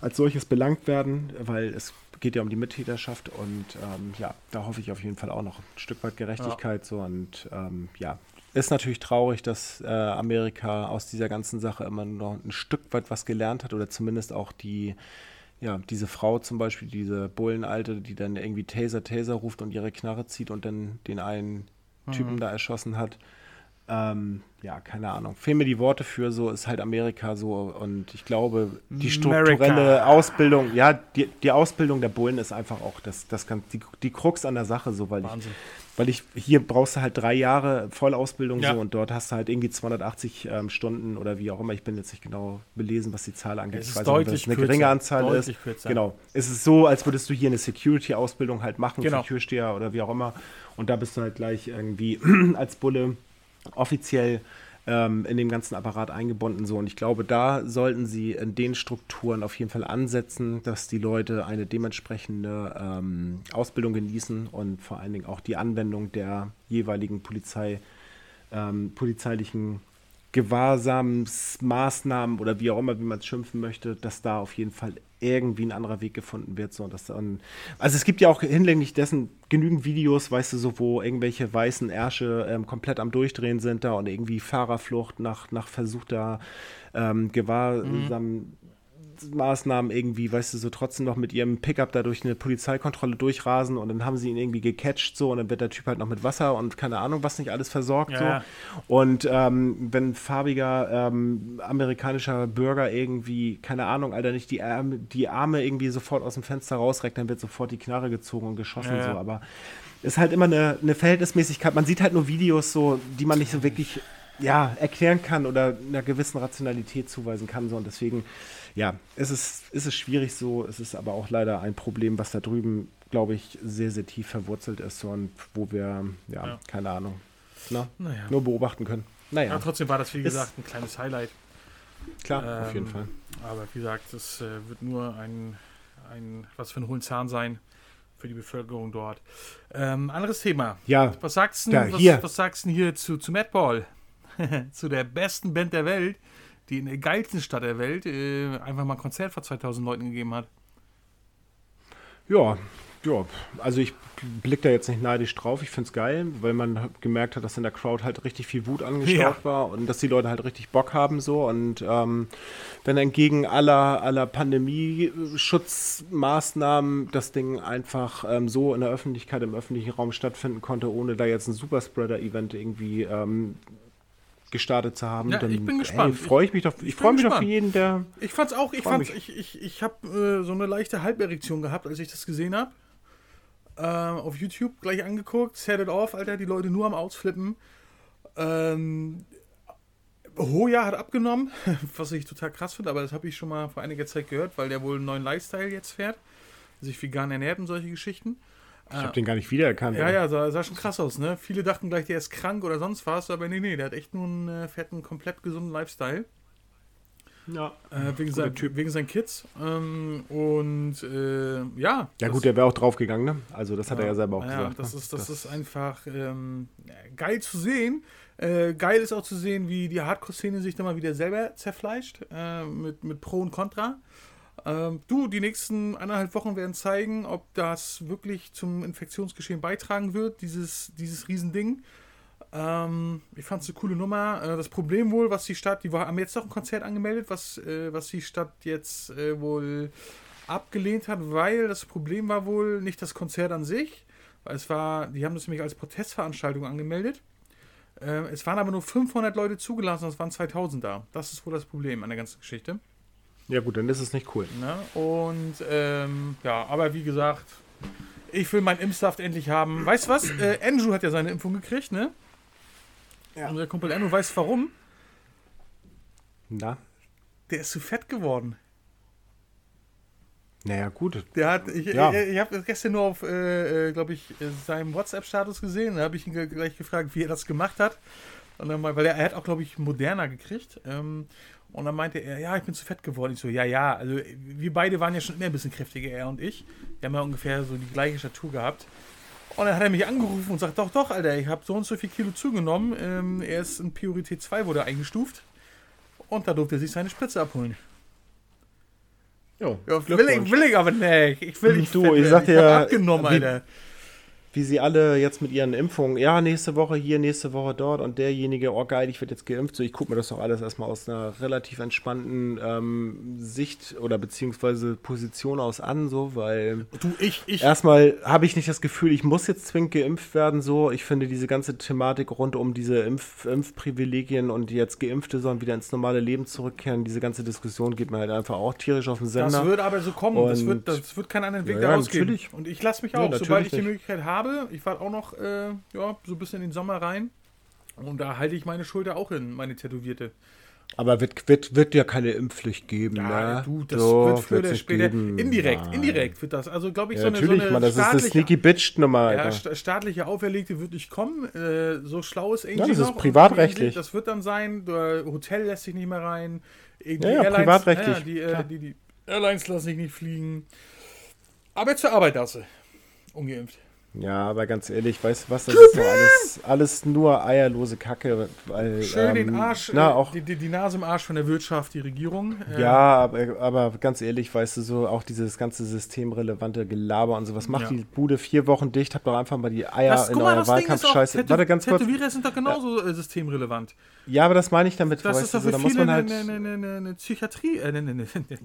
als solches belangt werden, weil es geht ja um die Mittäterschaft und ähm, ja, da hoffe ich auf jeden Fall auch noch ein Stück weit Gerechtigkeit ja. so und ähm, ja, ist natürlich traurig, dass äh, Amerika aus dieser ganzen Sache immer noch ein Stück weit was gelernt hat oder zumindest auch die ja, diese Frau zum Beispiel, diese Bullenalte, die dann irgendwie Taser, Taser ruft und ihre Knarre zieht und dann den einen mhm. Typen da erschossen hat. Ähm, ja, keine Ahnung. Fehlen mir die Worte für, so ist halt Amerika so und ich glaube, die strukturelle America. Ausbildung, ja, die, die Ausbildung der Bullen ist einfach auch das, das kann, die, die Krux an der Sache, so, weil Wahnsinn. ich weil ich hier brauchst du halt drei Jahre Vollausbildung ja. so und dort hast du halt irgendwie 280 ähm, Stunden oder wie auch immer. Ich bin jetzt nicht genau belesen, was die Zahl angeht. Es ist ich weiß deutlich nicht, eine geringe Anzahl ist. Kürzer. Genau. Es ist so, als würdest du hier eine Security-Ausbildung halt machen, genau. für Türsteher oder wie auch immer. Und da bist du halt gleich irgendwie *clears throat* als Bulle offiziell ähm, in dem ganzen Apparat eingebunden. So. Und ich glaube, da sollten sie in den Strukturen auf jeden Fall ansetzen, dass die Leute eine dementsprechende ähm, Ausbildung genießen und vor allen Dingen auch die Anwendung der jeweiligen Polizei, ähm, polizeilichen Gewahrsamsmaßnahmen oder wie auch immer, wie man es schimpfen möchte, dass da auf jeden Fall irgendwie ein anderer Weg gefunden wird. So, und das dann, also es gibt ja auch hinlänglich dessen genügend Videos, weißt du, so wo irgendwelche weißen Ärsche ähm, komplett am Durchdrehen sind da und irgendwie Fahrerflucht nach, nach versuchter ähm, Gewahrsam. Mhm. Maßnahmen irgendwie, weißt du, so trotzdem noch mit ihrem Pickup da durch eine Polizeikontrolle durchrasen und dann haben sie ihn irgendwie gecatcht so und dann wird der Typ halt noch mit Wasser und keine Ahnung, was nicht alles versorgt ja. so. Und ähm, wenn farbiger ähm, amerikanischer Bürger irgendwie, keine Ahnung, Alter, nicht die Arme, die Arme irgendwie sofort aus dem Fenster rausreckt, dann wird sofort die Knarre gezogen und geschossen ja. so, aber ist halt immer eine, eine Verhältnismäßigkeit. Man sieht halt nur Videos so, die man nicht so wirklich ja, erklären kann oder einer gewissen Rationalität zuweisen kann. So. Und deswegen ja, es ist, es ist schwierig so. Es ist aber auch leider ein Problem, was da drüben, glaube ich, sehr, sehr tief verwurzelt ist und wo wir, ja, ja. keine Ahnung, na, naja. nur beobachten können. Naja. Ja, trotzdem war das, wie gesagt, ein kleines Highlight. Klar, ähm, auf jeden Fall. Aber wie gesagt, es äh, wird nur ein, ein, was für ein hohen Zahn sein für die Bevölkerung dort. Ähm, anderes Thema. Ja. Was sagst du, was, was sagst du hier zu, zu Madball? *laughs* zu der besten Band der Welt, die in der geilsten Stadt der Welt äh, einfach mal ein Konzert vor 2000 Leuten gegeben hat. Ja, ja, also ich blicke da jetzt nicht neidisch drauf. Ich finde es geil, weil man gemerkt hat, dass in der Crowd halt richtig viel Wut angestaut ja. war und dass die Leute halt richtig Bock haben so. Und ähm, wenn entgegen aller, aller Pandemie-Schutzmaßnahmen das Ding einfach ähm, so in der Öffentlichkeit, im öffentlichen Raum stattfinden konnte, ohne da jetzt ein Superspreader-Event irgendwie ähm, gestartet zu haben. Ja, dann, ich bin gespannt. freue ich mich doch. Ich, ich freue mich gespannt. für jeden, der. Ich fand's auch. Ich fand's, ich, ich, ich habe äh, so eine leichte Halberektion gehabt, als ich das gesehen habe. Äh, auf YouTube gleich angeguckt, set it off, Alter, die Leute nur am Ausflippen. Ähm, Hoja hat abgenommen, *laughs* was ich total krass finde, aber das habe ich schon mal vor einiger Zeit gehört, weil der wohl einen neuen Lifestyle jetzt fährt, sich vegan ernährt und solche Geschichten. Ich habe den gar nicht wiedererkannt. Ja, ja, sah, sah, schon krass aus, ne? Viele dachten gleich, der ist krank oder sonst was, aber nee, nee, der hat echt nur einen äh, fetten, komplett gesunden Lifestyle. Ja. Äh, wegen, sein, wegen seinen Kids. Ähm, und äh, ja. Ja, gut, der wäre auch draufgegangen, ne? Also, das hat ja, er ja selber auch ja, gesagt. Das, ne? ist, das, das, ist einfach ähm, geil zu sehen. Äh, geil ist auch zu sehen, wie die Hardcore-Szene sich da mal wieder selber zerfleischt. Äh, mit, mit Pro und Contra. Ähm, du, die nächsten eineinhalb Wochen werden zeigen, ob das wirklich zum Infektionsgeschehen beitragen wird, dieses, dieses Riesending. Ähm, ich fand es eine coole Nummer. Äh, das Problem wohl, was die Stadt, die haben jetzt noch ein Konzert angemeldet, was, äh, was die Stadt jetzt äh, wohl abgelehnt hat, weil das Problem war wohl nicht das Konzert an sich, weil es war, die haben das nämlich als Protestveranstaltung angemeldet. Äh, es waren aber nur 500 Leute zugelassen, es waren 2000 da. Das ist wohl das Problem an der ganzen Geschichte. Ja, gut, dann ist es nicht cool. Ne? Und ähm, ja, aber wie gesagt, ich will meinen Impfsaft endlich haben. Weißt du was? Äh, Andrew hat ja seine Impfung gekriegt, ne? Ja. Unser Kumpel Andrew weiß warum. Na? der ist zu fett geworden. Naja, gut. Der hat, ich, Ja. ich, ich habe gestern nur auf, äh, äh, glaube ich, äh, seinem WhatsApp-Status gesehen. Da habe ich ihn gleich gefragt, wie er das gemacht hat. Und dann mal, weil er, er hat auch, glaube ich, moderner gekriegt. Ähm, und dann meinte er, ja, ich bin zu fett geworden. Ich so, ja, ja. Also wir beide waren ja schon immer ein bisschen kräftiger, er und ich. Wir haben ja ungefähr so die gleiche Statur gehabt. Und dann hat er mich angerufen und sagt, doch, doch, Alter, ich habe so und so viel Kilo zugenommen. Ähm, er ist in Priorität 2, wurde eingestuft. Und da durfte er sich seine Spritze abholen. Jo, Ja, will, ich, will ich aber nicht. Ich will nicht Du, fett ich sag dir, hab abgenommen, wie- Alter. Wie sie alle jetzt mit ihren Impfungen, ja, nächste Woche hier, nächste Woche dort und derjenige, oh geil, ich werde jetzt geimpft. So, ich gucke mir das doch alles erstmal aus einer relativ entspannten ähm, Sicht oder beziehungsweise Position aus an, so, weil Du, ich, ich. erstmal habe ich nicht das Gefühl, ich muss jetzt zwingend geimpft werden, so. Ich finde diese ganze Thematik rund um diese Impf Impfprivilegien und jetzt Geimpfte sollen wieder ins normale Leben zurückkehren, diese ganze Diskussion geht mir halt einfach auch tierisch auf den Sender. Das wird aber so kommen. Das Und- wird, das wird keinen anderen Weg Ja, ja, daraus geben. natürlich. Und ich lasse mich Ja, auch, natürlich sobald ich die. Möglichkeit habe. Ich warte auch noch äh, ja, so ein bisschen in den Sommer rein. Und da halte ich meine Schulter auch hin, meine Tätowierte. Aber wird, wird, wird ja keine Impfpflicht geben, Ja, ne? du, das So, wird früher oder später. geben. Indirekt, Nein. indirekt wird das. Also, glaube ich, Ja, so eine, natürlich, so eine Mann, das ist staatliche, sneaky Bitch-Nummer, ja, staatliche Auferlegte wird nicht kommen. Äh, so schlau ist Angie Ja, das ist noch. Und privatrechtlich. Das wird dann sein, Hotel lässt sich nicht mehr rein. Die Ja, ja, privatrechtlich, Ja, die, äh, die, die Airlines lassen sich nicht fliegen. Aber zur Arbeit darfst du. Ungeimpft. Ja, aber ganz ehrlich, weißt du was, das ist doch alles, alles nur eierlose Kacke, weil, Schön ähm, den Arsch, na, äh, auch, die, die, Nase im Arsch von der Wirtschaft, die Regierung. Äh, ja, aber, aber ganz ehrlich, weißt du, so auch dieses ganze systemrelevante Gelaber und sowas, macht Ja. die Bude vier Wochen dicht, habt doch einfach mal die Eier Das, in eurer Wahlkampfscheiße. Warte, ganz kurz. Tätowierer sind doch genauso äh, systemrelevant. Ja, aber das meine ich damit, Das weißt ist du, so, für da muss man eine, halt eine, eine, eine Psychiatrie. Äh, ne, ne, ne, ne.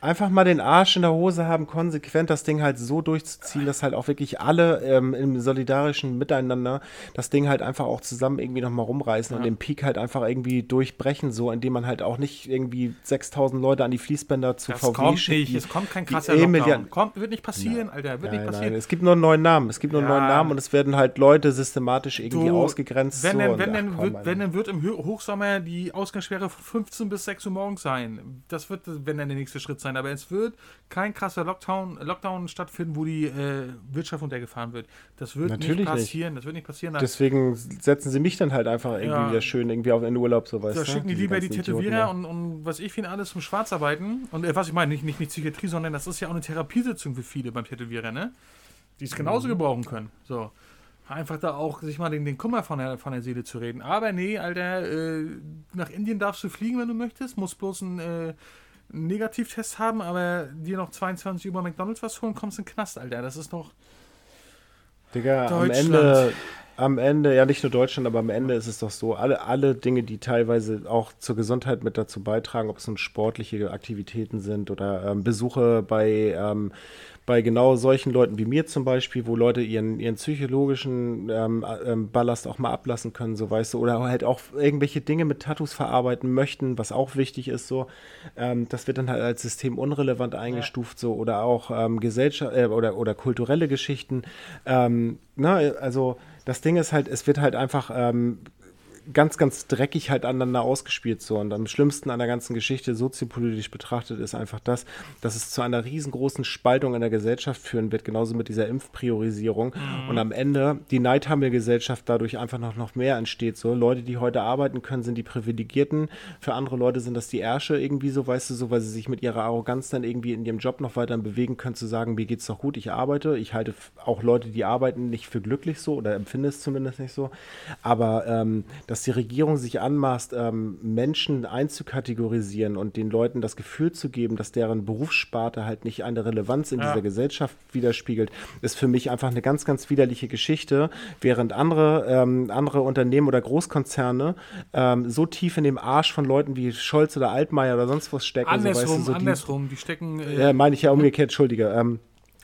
Einfach mal den Arsch in der Hose haben, konsequent das Ding halt so durchzuziehen, dass halt auch wirklich alle ähm, im solidarischen Miteinander das Ding halt einfach auch zusammen irgendwie nochmal rumreißen und den Peak halt einfach irgendwie durchbrechen, so, indem man halt auch nicht irgendwie 6000 Leute an die Fließbänder zu Das VW kommt schickt, nicht. Es kommt kein krasser Lockdown. Kommt, wird nicht passieren, Alter. Wird Nein, nicht nein, passieren. es gibt nur einen neuen Namen. Es gibt nur einen Ja. neuen Namen und es werden halt Leute systematisch irgendwie Du, ausgegrenzt. Wenn, so, denn, und wenn, ach, denn komm, wird, wenn denn wird im Hochsommer die Ausgangssperre von 15 bis 6 Uhr morgens sein. Das wird, wenn dann der nächste Schritt sein. Aber es wird kein krasser Lockdown, Lockdown stattfinden, wo die äh, Wirtschaft untergefahren wird. Das wird Natürlich nicht nicht. passieren. Das wird nicht passieren. Deswegen setzen sie mich dann halt einfach irgendwie Ja. wieder schön irgendwie auf in den Urlaub, so weißt Da du. schicken die lieber die Tätowierer und, und was ich finde, alles zum Schwarzarbeiten. Und äh, was ich meine, nicht, nicht, nicht Psychiatrie, sondern das ist ja auch eine Therapiesitzung für viele beim Tätowierer, ne? Die es Mhm. genauso gebrauchen können. So. Einfach da auch sich mal den, den Kummer von der, von der Seele zu reden. Aber nee, Alter, äh, nach Indien darfst du fliegen, wenn du möchtest. Musst bloß einen, äh, einen Negativtest haben, aber dir noch 22 über McDonalds was holen, kommst in den Knast, Alter. Das ist doch. Digga, am. Ende, am Ende, ja nicht nur Deutschland, aber am Ende ist es doch so, alle, alle Dinge, die teilweise auch zur Gesundheit mit dazu beitragen, ob es nun sportliche Aktivitäten sind oder ähm, Besuche bei, ähm, bei genau solchen Leuten wie mir zum Beispiel, wo Leute ihren, ihren psychologischen ähm, ähm, Ballast auch mal ablassen können, so weißt du, oder halt auch irgendwelche Dinge mit Tattoos verarbeiten möchten, was auch wichtig ist, so, ähm, das wird dann halt als System unrelevant eingestuft, so, oder auch ähm, Gesellschaft äh, oder, oder kulturelle Geschichten. Na, also das Ding ist halt, es wird halt einfach ähm, ganz, ganz dreckig halt aneinander ausgespielt so. Und am schlimmsten an der ganzen Geschichte, soziopolitisch betrachtet, ist einfach das, dass es zu einer riesengroßen Spaltung in der Gesellschaft führen wird, genauso mit dieser Impfpriorisierung. Und am Ende die Neidhammel-Gesellschaft dadurch einfach noch, noch mehr entsteht. So, Leute, die heute arbeiten können, sind die Privilegierten. Für andere Leute sind das die Ärsche irgendwie so, weißt du, so, weil sie sich mit ihrer Arroganz dann irgendwie in ihrem Job noch weiter bewegen können, zu sagen, mir geht's doch gut, ich arbeite. Ich halte auch Leute, die arbeiten, nicht für glücklich so oder empfinde es zumindest nicht so. Aber ähm, dass die Regierung sich anmaßt, ähm, Menschen einzukategorisieren und den Leuten das Gefühl zu geben, dass deren Berufssparte halt nicht eine Relevanz in Ja. dieser Gesellschaft widerspiegelt, ist für mich einfach eine ganz, ganz widerliche Geschichte, während andere, ähm, andere Unternehmen oder Großkonzerne ähm, so tief in dem Arsch von Leuten wie Scholz oder Altmaier oder sonst was stecken. so, weißt Andersrum, du, so die- andersrum. Die stecken. Äh, ja, meine ich ja umgekehrt, Entschuldige. Ähm,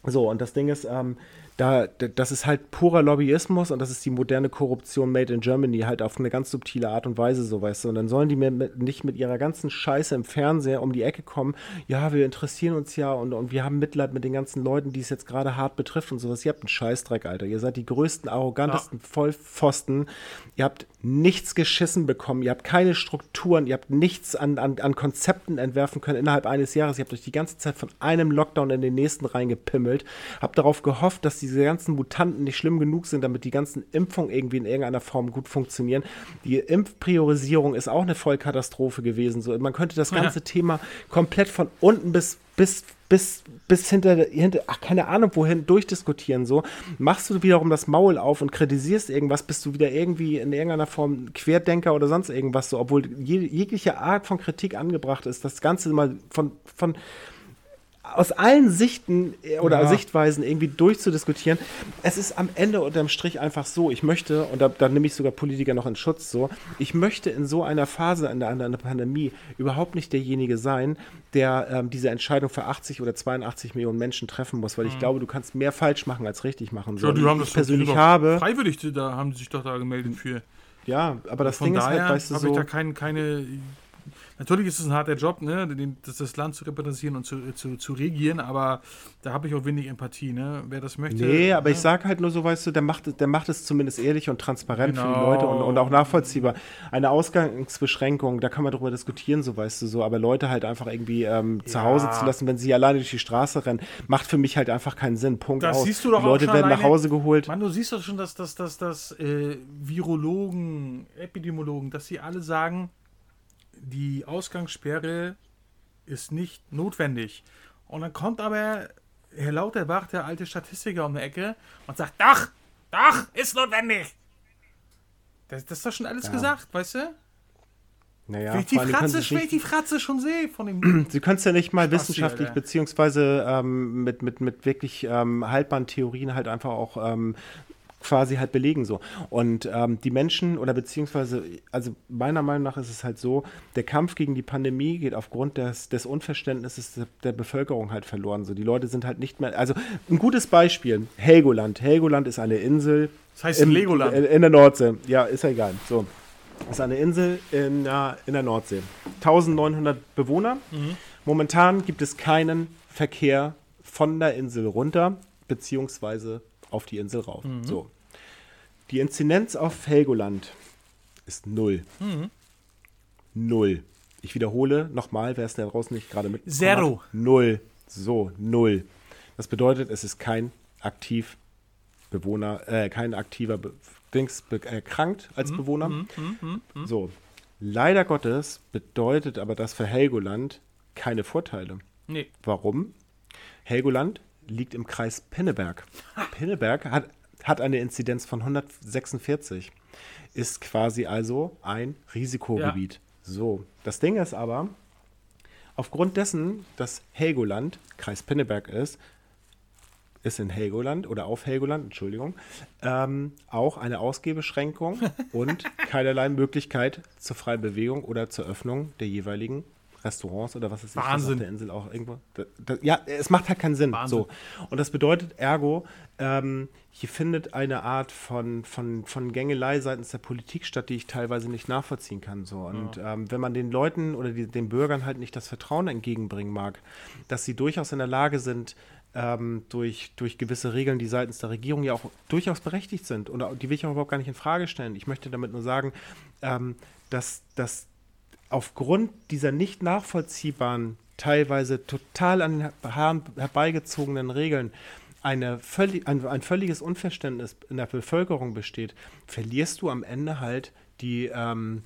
so, und das Ding ist, ähm, da, das ist halt purer Lobbyismus und das ist die moderne Korruption made in Germany, halt auf eine ganz subtile Art und Weise, so weißt du. Und dann sollen die mir nicht mit ihrer ganzen Scheiße im Fernseher um die Ecke kommen, ja, wir interessieren uns ja und, und wir haben Mitleid mit den ganzen Leuten, die es jetzt gerade hart betrifft und sowas. Ihr habt einen Scheißdreck, Alter. Ihr seid die größten, arrogantesten ja. Vollpfosten. Ihr habt nichts geschissen bekommen, ihr habt keine Strukturen, ihr habt nichts an, an, an Konzepten entwerfen können innerhalb eines Jahres. Ihr habt euch die ganze Zeit von einem Lockdown in den nächsten reingepimmelt, habt darauf gehofft, dass diese ganzen Mutanten nicht schlimm genug sind, damit die ganzen Impfungen irgendwie in irgendeiner Form gut funktionieren. Die Impfpriorisierung ist auch eine Vollkatastrophe gewesen. So, man könnte das ganze ja. Thema komplett von unten bis, bis bis, bis hinter, hinter, ach, keine Ahnung, wohin durchdiskutieren. So, machst du wiederum das Maul auf und kritisierst irgendwas, bist du wieder irgendwie in irgendeiner Form Querdenker oder sonst irgendwas so, obwohl je, jegliche Art von Kritik angebracht ist, das Ganze mal von, von aus allen Sichten äh, oder ja. Sichtweisen irgendwie durchzudiskutieren. Es ist am Ende unterm Strich einfach so, ich möchte, und da, da nehme ich sogar Politiker noch in Schutz so, ich möchte in so einer Phase, in einer, einer Pandemie, überhaupt nicht derjenige sein, der ähm, diese Entscheidung für 80 oder 82 Millionen Menschen treffen muss, weil ich mhm. glaube, du kannst mehr falsch machen als richtig machen. So. Ja, die haben das persönlich habe. Freiwillig, da haben sie sich doch da gemeldet für. Ja, aber das Ding ist halt, weißt du, so. ich da kein, keine Natürlich ist es ein harter Job, ne, das Land zu repräsentieren und zu, zu, zu regieren, aber da habe ich auch wenig Empathie, ne? Wer das möchte. Nee, aber ne? ich sage halt nur so, weißt du, der macht, der macht es zumindest ehrlich und transparent genau. für die Leute und, und auch nachvollziehbar. Eine Ausgangsbeschränkung, da kann man darüber diskutieren, so weißt du so, aber Leute halt einfach irgendwie ähm, zu ja. Hause zu lassen, wenn sie alleine durch die Straße rennen, macht für mich halt einfach keinen Sinn. Punkt das aus. Siehst du doch die Leute werden alleine, nach Hause geholt. Mann, du siehst doch schon, dass, dass, dass, dass äh, Virologen, Epidemiologen, dass sie alle sagen, die Ausgangssperre ist nicht notwendig. Und dann kommt aber Herr Lauterbach, der alte Statistiker, um die Ecke und sagt, doch, doch, ist notwendig. Das, das ist doch schon alles ja. gesagt, weißt du? Naja, wenn ich die Fratze, nicht, die Fratze schon sehe von dem. *clears throat* Sie können es ja nicht mal Spaß wissenschaftlich, hier, beziehungsweise ähm, mit, mit, mit wirklich ähm, haltbaren Theorien halt einfach auch ähm, quasi halt belegen so. Und ähm, die Menschen oder beziehungsweise, also meiner Meinung nach ist es halt so, der Kampf gegen die Pandemie geht aufgrund des, des Unverständnisses der, der Bevölkerung halt verloren. So, die Leute sind halt nicht mehr, also ein gutes Beispiel, Helgoland. Helgoland ist eine Insel. Das heißt im, Legoland. In, in der Nordsee. Ja, ist ja egal. So. Das ist eine Insel in, uh, in der Nordsee. 1900 Bewohner. Mhm. Momentan gibt es keinen Verkehr von der Insel runter, beziehungsweise auf die Insel rauf. Mhm. So. Die Inzidenz auf Helgoland ist null. Mhm. Null. Ich wiederhole nochmal, wer es da draußen nicht gerade mit. Zero. Null. So, null. Das bedeutet, es ist kein aktiv Bewohner, äh, kein aktiver Be Dings erkrankt als mhm. Bewohner. Mhm. mhm. Mhm. So. Leider Gottes bedeutet aber das für Helgoland keine Vorteile. Nee. Warum? Helgoland liegt im Kreis Pinneberg. Pinneberg hat, hat eine Inzidenz von 146. Ist quasi also ein Risikogebiet. Ja. So, das Ding ist aber, aufgrund dessen, dass Helgoland Kreis Pinneberg ist, ist in Helgoland oder auf Helgoland, Entschuldigung, ähm, auch eine Ausgehbeschränkung *laughs* und keinerlei Möglichkeit zur freien Bewegung oder zur Öffnung der jeweiligen Restaurants oder was ist Wahnsinn. auf der Insel auch irgendwo. Da, da, ja, es macht halt keinen Sinn. Wahnsinn. So. Und das bedeutet ergo, ähm, hier findet eine Art von, von, von Gängelei seitens der Politik statt, die ich teilweise nicht nachvollziehen kann. So. Und ja. ähm, wenn man den Leuten oder die, den Bürgern halt nicht das Vertrauen entgegenbringen mag, dass sie durchaus in der Lage sind, ähm, durch, durch gewisse Regeln, die seitens der Regierung ja auch durchaus berechtigt sind. Und die will ich auch überhaupt gar nicht in Frage stellen. Ich möchte damit nur sagen, ähm, dass, dass aufgrund dieser nicht nachvollziehbaren, teilweise total an den Haaren herbeigezogenen Regeln eine völlig, ein, ein völliges Unverständnis in der Bevölkerung besteht, verlierst du am Ende halt die, ähm,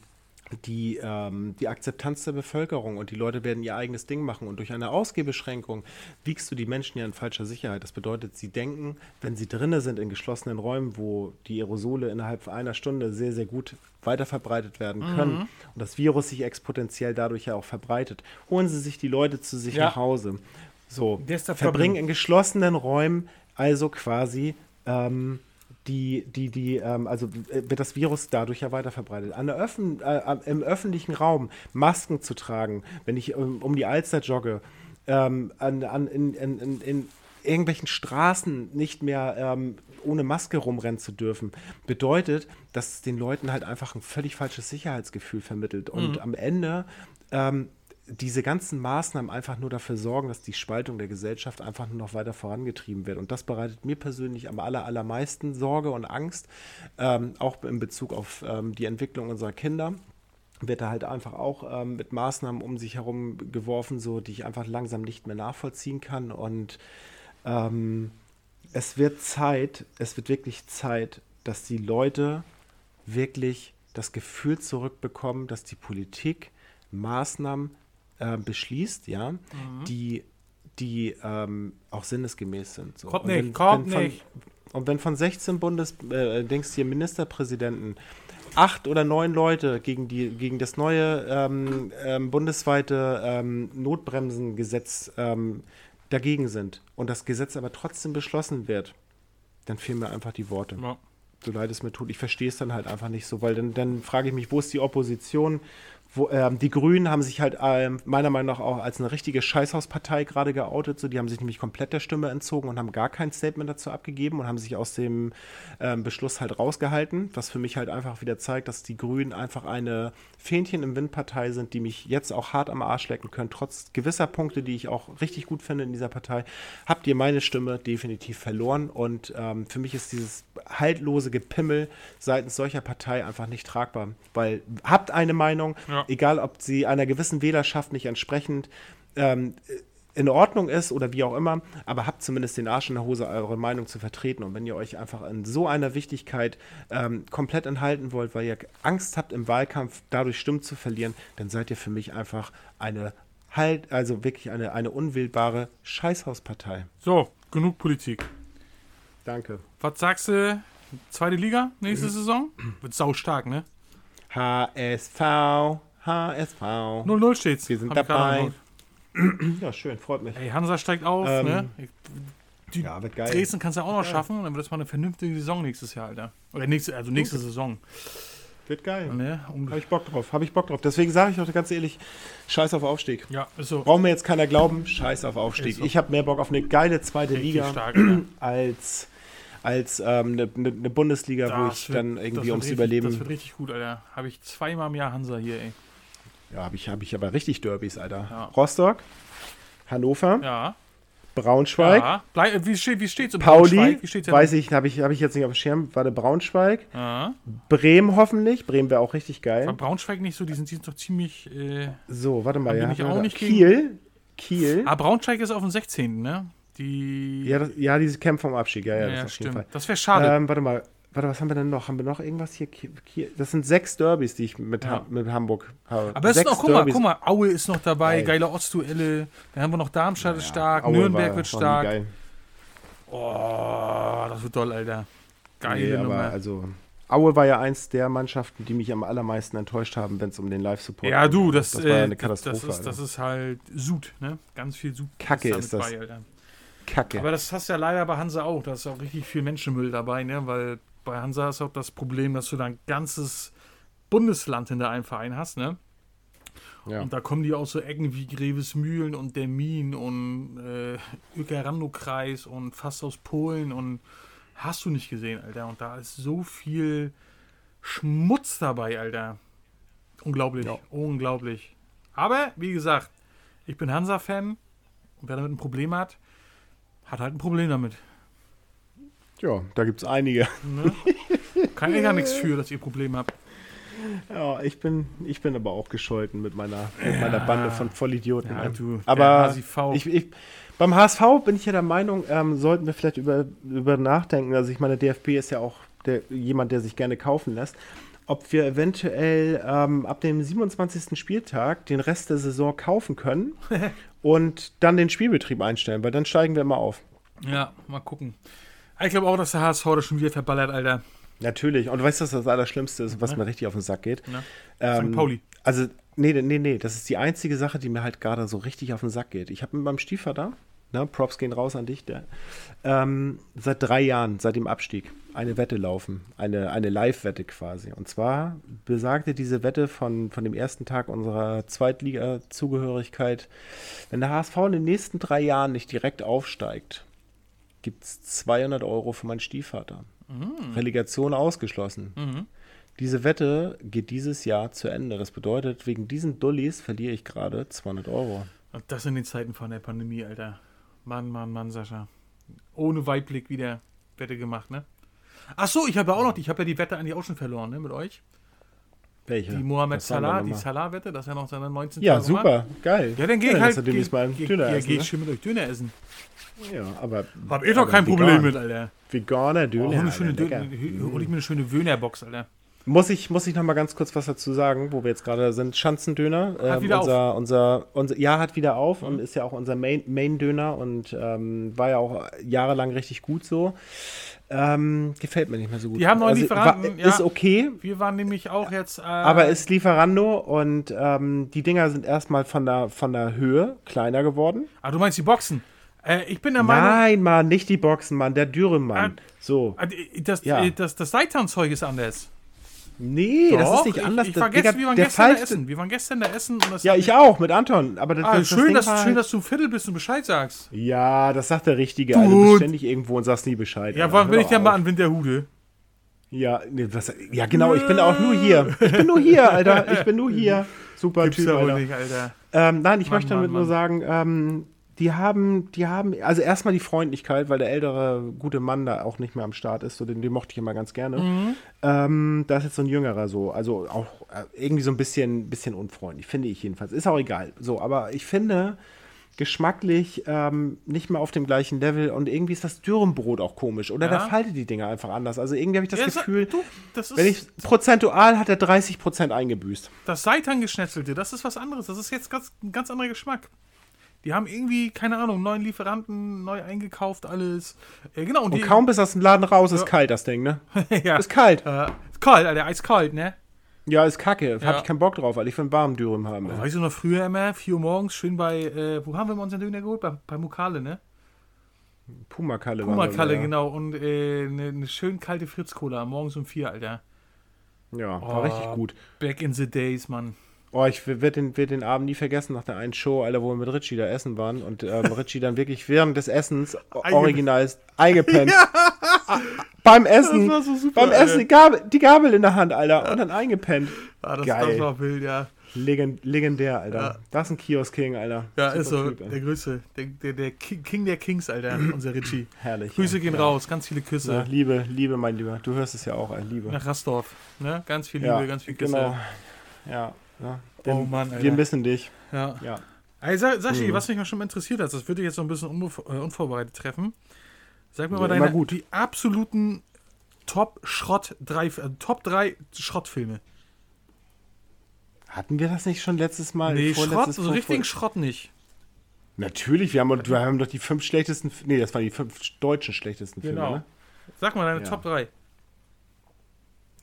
die, ähm, die Akzeptanz der Bevölkerung und die Leute werden ihr eigenes Ding machen. Und durch eine Ausgehbeschränkung wiegst du die Menschen ja in falscher Sicherheit. Das bedeutet, sie denken, wenn sie drinnen sind in geschlossenen Räumen, wo die Aerosole innerhalb einer Stunde sehr, sehr gut weiterverbreitet werden können mhm. und das Virus sich exponentiell dadurch ja auch verbreitet, holen sie sich die Leute zu sich ja. nach Hause. So, verbringen in geschlossenen Räumen also quasi ähm, die, die, die, ähm, also äh, wird das Virus dadurch ja weiter verbreitet. Öffn äh, Im öffentlichen Raum Masken zu tragen, wenn ich ähm, um die Alster jogge, ähm, an, an, in, in, in, irgendwelchen Straßen nicht mehr ähm, ohne Maske rumrennen zu dürfen, bedeutet, dass es den Leuten halt einfach ein völlig falsches Sicherheitsgefühl vermittelt. Und Mhm. am Ende ähm, diese ganzen Maßnahmen einfach nur dafür sorgen, dass die Spaltung der Gesellschaft einfach nur noch weiter vorangetrieben wird. Und das bereitet mir persönlich am aller, allermeisten Sorge und Angst, ähm, auch in Bezug auf ähm, die Entwicklung unserer Kinder wird da halt einfach auch ähm, mit Maßnahmen um sich herum geworfen, so die ich einfach langsam nicht mehr nachvollziehen kann. Und ähm, es wird Zeit, es wird wirklich Zeit, dass die Leute wirklich das Gefühl zurückbekommen, dass die Politik Maßnahmen äh, beschließt, ja, die, die ähm, auch sinnesgemäß sind. So. Kommt Und wenn- nicht, kommt wenn von, nicht. Und wenn von 16 Bundes, äh, denkst hier Ministerpräsidenten, acht oder neun Leute gegen, die, gegen das neue ähm, ähm, bundesweite ähm, Notbremsengesetz ähm, dagegen sind und das Gesetz aber trotzdem beschlossen wird, dann fehlen mir einfach die Worte. Ja. So leid es mir tut. Ich verstehe es dann halt einfach nicht so, weil dann, dann frage ich mich, wo ist die Opposition? Wo, ähm, die Grünen haben sich halt ähm, meiner Meinung nach auch als eine richtige Scheißhauspartei gerade geoutet. So, die haben sich nämlich komplett der Stimme entzogen und haben gar kein Statement dazu abgegeben und haben sich aus dem ähm, Beschluss halt rausgehalten, was für mich halt einfach wieder zeigt, dass die Grünen einfach eine Fähnchen im Windpartei sind, die mich jetzt auch hart am Arsch lecken können, trotz gewisser Punkte, die ich auch richtig gut finde in dieser Partei. Habt ihr meine Stimme definitiv verloren und ähm, für mich ist dieses haltlose Gepimmel seitens solcher Partei einfach nicht tragbar, weil habt eine Meinung, Ja. Egal ob sie einer gewissen Wählerschaft nicht entsprechend ähm, in Ordnung ist oder wie auch immer, aber habt zumindest den Arsch in der Hose, eure Meinung zu vertreten. Und wenn ihr euch einfach in so einer Wichtigkeit ähm, komplett enthalten wollt, weil ihr Angst habt im Wahlkampf dadurch Stimmen zu verlieren, dann seid ihr für mich einfach eine halt, also wirklich eine, eine unwählbare Scheißhauspartei. So, genug Politik. Danke. Was sagst du? Zweite Liga nächste Mhm. Saison? Wird sau stark, ne? HSV, HSV. 0-0 steht's. Wir sind Hab dabei. *clears throat* Ja, schön, freut mich. Ey, Hansa steigt auf, Ähm, ne? Die Ja, wird geil. Dresden kannst du auch noch schaffen dann wird es mal eine vernünftige Saison nächstes Jahr, Alter. Oder nächste, also nächste Saison. Wird geil. Ne? Habe ich Bock drauf, habe ich Bock drauf. Deswegen sage ich auch ganz ehrlich, scheiß auf Aufstieg. ja, ist so. Braucht mir jetzt keiner glauben, scheiß auf Aufstieg. So. Ich habe mehr Bock auf eine geile zweite Richtig Liga stark, *clears throat* als, als ähm, eine, eine eine Bundesliga, wo Das ich wird- dann das irgendwie ums richtig, Überleben. Das wird richtig gut, Alter. Habe ich zweimal im Jahr Hansa hier, ey. Ja, habe ich, hab ich aber richtig Derbys, Alter. Ja. Rostock, Hannover, Ja. Braunschweig, ja. Blei wie steht wie steht's um Pauli, Braunschweig? Wie steht's denn? weiß ich, habe ich, hab ich jetzt nicht auf dem Schirm, warte, Braunschweig, Ja. Bremen hoffentlich, Bremen wäre auch richtig geil. War Braunschweig nicht so, die sind, die sind doch ziemlich. Äh, So, warte mal, ja. wir auch nicht Kiel, Kiel. ah, Braunschweig ist auf dem 16., ne? Die. Ja, das, ja, diese kämpfen vom Abstieg, ja, ja, das ja, auf jeden stimmt. Fall. Das wäre schade. Ähm, warte mal, warte, was haben wir denn noch? Haben wir noch irgendwas hier? Das sind sechs Derbys, die ich mit, Ja. Ha mit Hamburg habe. Aber es ist noch, guck mal, guck mal, Aue ist noch dabei, Geil. geile Ortsduelle. Dann haben wir noch Darmstadt ist Ja, stark, Aue Nürnberg wird stark. Geil. Oh, das wird toll, Alter. Geile Nee, aber Nummer. also Aue war ja eins der Mannschaften, die mich am allermeisten enttäuscht haben, wenn es um den Live-Support ja, du, ging. das, das war ja äh, eine Katastrophe. Das ist, das ist halt Sud, ne? Ganz viel Sud. Kacke ist mit das. Bei, Alter. Kacke. Aber das hast du ja leider bei Hansa auch. Da ist auch richtig viel Menschenmüll dabei, ne? Weil bei Hansa ist auch das Problem, dass du da ein ganzes Bundesland hinter einem Verein hast, ne? ja. Und da kommen die aus so Ecken wie Grevesmühlen und Dermin und äh, Ökerandow-Kreis und fast aus Polen und hast du nicht gesehen, Alter. Und da ist so viel Schmutz dabei, Alter. Unglaublich, Ja. unglaublich. Aber, wie gesagt, ich bin Hansa-Fan und wer damit ein Problem hat, hat halt ein Problem damit. Ja, da gibt es einige. Ne? Kann ich ja nichts für, dass ihr Probleme habt. Ja, ich bin, ich bin aber auch gescholten mit meiner, mit meiner Bande von Vollidioten. Ja, du, aber ich, ich, beim HSV bin ich ja der Meinung, ähm, sollten wir vielleicht über, über nachdenken. Also ich meine, DFB ist ja auch der, jemand, der sich gerne kaufen lässt. Ob wir eventuell ähm, ab dem 27. Spieltag den Rest der Saison kaufen können *laughs* und dann den Spielbetrieb einstellen, weil dann steigen wir immer auf. Ja, mal gucken. Ich glaube auch, dass der HSV das schon wieder verballert, Alter. Natürlich. Und du weißt, was das Allerschlimmste ist, was mir richtig auf den Sack geht? Ne? Ähm, St. Pauli. Also, nee, nee, nee, das ist die einzige Sache, die mir halt gerade so richtig auf den Sack geht. Ich habe mit meinem Stiefvater, ne, Props gehen raus an dich, der, ähm, seit drei Jahren, seit dem Abstieg, eine Wette laufen. Eine, eine Live-Wette quasi. Und zwar besagte diese Wette von, von dem ersten Tag unserer Zweitliga-Zugehörigkeit, wenn der HSV in den nächsten drei Jahren nicht direkt aufsteigt, gibt es 200 Euro für meinen Stiefvater. Mhm. Relegation ausgeschlossen. Diese Wette geht dieses Jahr zu Ende. Das bedeutet, wegen diesen Dullis verliere ich gerade 200 Euro. Und das in den Zeiten von der Pandemie, Alter. Mann, Mann, Mann, Sascha. Ohne Weitblick wieder Wette gemacht, ne? Ach so, ich habe ja auch noch, ich habe ja die Wette eigentlich auch schon verloren, ne, mit euch. Welche? Die Mohamed Salah, die? Salah-Wette, das ist ja noch seine 19. Ja, super, geil. Ja, dann gehe ich halt. demnächst mal geh- Döner ja, essen, geh ich ne? schön mit euch Döner essen. Ja, aber. Hab ich doch kein Problem vegan. mit, Alter. Veganer Oh, Döner. hol, eine Alter. Döner, hol ich mir eine schöne Dönerbox, Alter. Muss ich, muss ich noch mal ganz kurz was dazu sagen, wo wir jetzt gerade sind. Schanzendöner. ähm, wieder unser, Unser, unser, ja, hat wieder auf und ist ja auch unser Main- Main-Döner und ähm, war ja auch jahrelang richtig gut so. Ähm, gefällt mir nicht mehr so gut. Also, Die haben neuen Lieferanten, war, ja. Ist okay, Wir waren nämlich auch jetzt. Äh, aber ist Lieferando und ähm, die Dinger sind erstmal von der, von der Höhe kleiner geworden. Ah, du meinst die Boxen? Äh, ich bin der Meinung. Nein, Mann, nicht die Boxen, Mann, der Dürremann. Ah. So. äh, Das, Ja. äh, das, das Seitanzeug ist anders. Nee, das ist Doch, nicht anders. Ich, ich Das- gestern, Digga, wir waren gestern da essen. Wir waren gestern da essen. Und das Ja, ich auch, mit Anton. Aber das, Ah, das, schön, Ding dass, schön, halt- dass du ein Viertel bist und Bescheid sagst. Ja, das sagt der Richtige. Also, du bist ständig irgendwo und sagst nie Bescheid. Ja, wann bin ich doch denn mal an Winterhude? Ja, nee, was, ja, genau, ich bin auch nur hier. Ich bin nur hier, Alter. Ich bin nur hier. *laughs* Super Gibt's Typ, Alter. nicht, Alter. Ähm, nein, ich Mann, möchte damit nur sagen, ähm, die haben, die haben, also erstmal die Freundlichkeit, weil der ältere gute Mann da auch nicht mehr am Start ist, so den, den mochte ich immer ganz gerne. Mhm. Ähm, da ist jetzt so ein jüngerer so, also auch äh, irgendwie so ein bisschen, bisschen unfreundlich, finde ich jedenfalls. Ist auch egal. So, aber ich finde geschmacklich ähm, nicht mehr auf dem gleichen Level und irgendwie ist das Dürrenbrot auch komisch oder Ja. da faltet die Dinger einfach anders. Also irgendwie habe ich das Ja, Gefühl, du, das ist wenn ich prozentual hat er 30 Prozent eingebüßt. das Seitan-Geschnetzelte, das ist was anderes. Das ist jetzt ganz, ein ganz anderer Geschmack. Die haben irgendwie, keine Ahnung, neuen Lieferanten, neu eingekauft, alles. Äh, genau, und, Und die, kaum bis aus dem Laden raus, ist Ja. kalt das Ding, ne? *laughs* ja. Ist kalt. Äh, ist kalt, Alter, eiskalt, ne? Ja, ist kacke. Ja. Hab ich keinen Bock drauf, weil ich will einen warmen Dürüm haben. ey. Weißt du noch früher immer, 4 Uhr morgens, schön bei, äh, wo haben wir unseren Döner geholt? Bei, bei Mukale, ne? Pumakalle. waren Pumakalle, ja. genau. Und eine ne, ne schön kalte Fritz-Cola, morgens um 4, Alter. Ja, war Oh. richtig gut. Back in the days, Mann. Oh, ich werde den, werd den Abend nie vergessen nach der einen Show, Alter, wo wir mit Richie da essen waren und ähm, *laughs* Richie dann wirklich während des Essens original ist eingepennt. *laughs* Beim Essen. Das war so super, Beim Alter. Essen die Gabel, die Gabel in der Hand, Alter. Und dann eingepennt. Ah, das, Geil. das war wild, ja. Legend, legendär, Alter. Ja. Das ist ein Kiosk-King, Alter. Ja, Super ist so. Typ, der Größte. Der, der, der King King der Kings, Alter. *clears throat* Unser Richie. Herrlich. Grüße ey. gehen ja. raus. Ganz viele Ja, Küsse. Liebe, Liebe, mein Lieber. Du hörst es ja auch, ey. Liebe. Nach Rastorf. Ne? Ganz viel Liebe, ja, ganz viel Küsse. Genau. Ja. Ja. Oh Wir- Mann, Alter. Wir missen dich. Ja. Ja. Ey, Sa Sashi, Mhm. was mich mal schon mal interessiert hat, das würde ich jetzt so ein bisschen äh, unvorbereitet treffen. Sag mir Ja, mal deine gut. die absoluten Top Schrott 3 äh, Top 3 Schrottfilme. Hatten wir das nicht schon letztes Mal? Nee, Schrott, so vor- richtigen Schrott nicht. Natürlich, wir haben, wir haben doch die fünf schlechtesten, nee, das waren die fünf deutschen schlechtesten Filme, Genau. ne? Sag mal deine Ja. Top 3.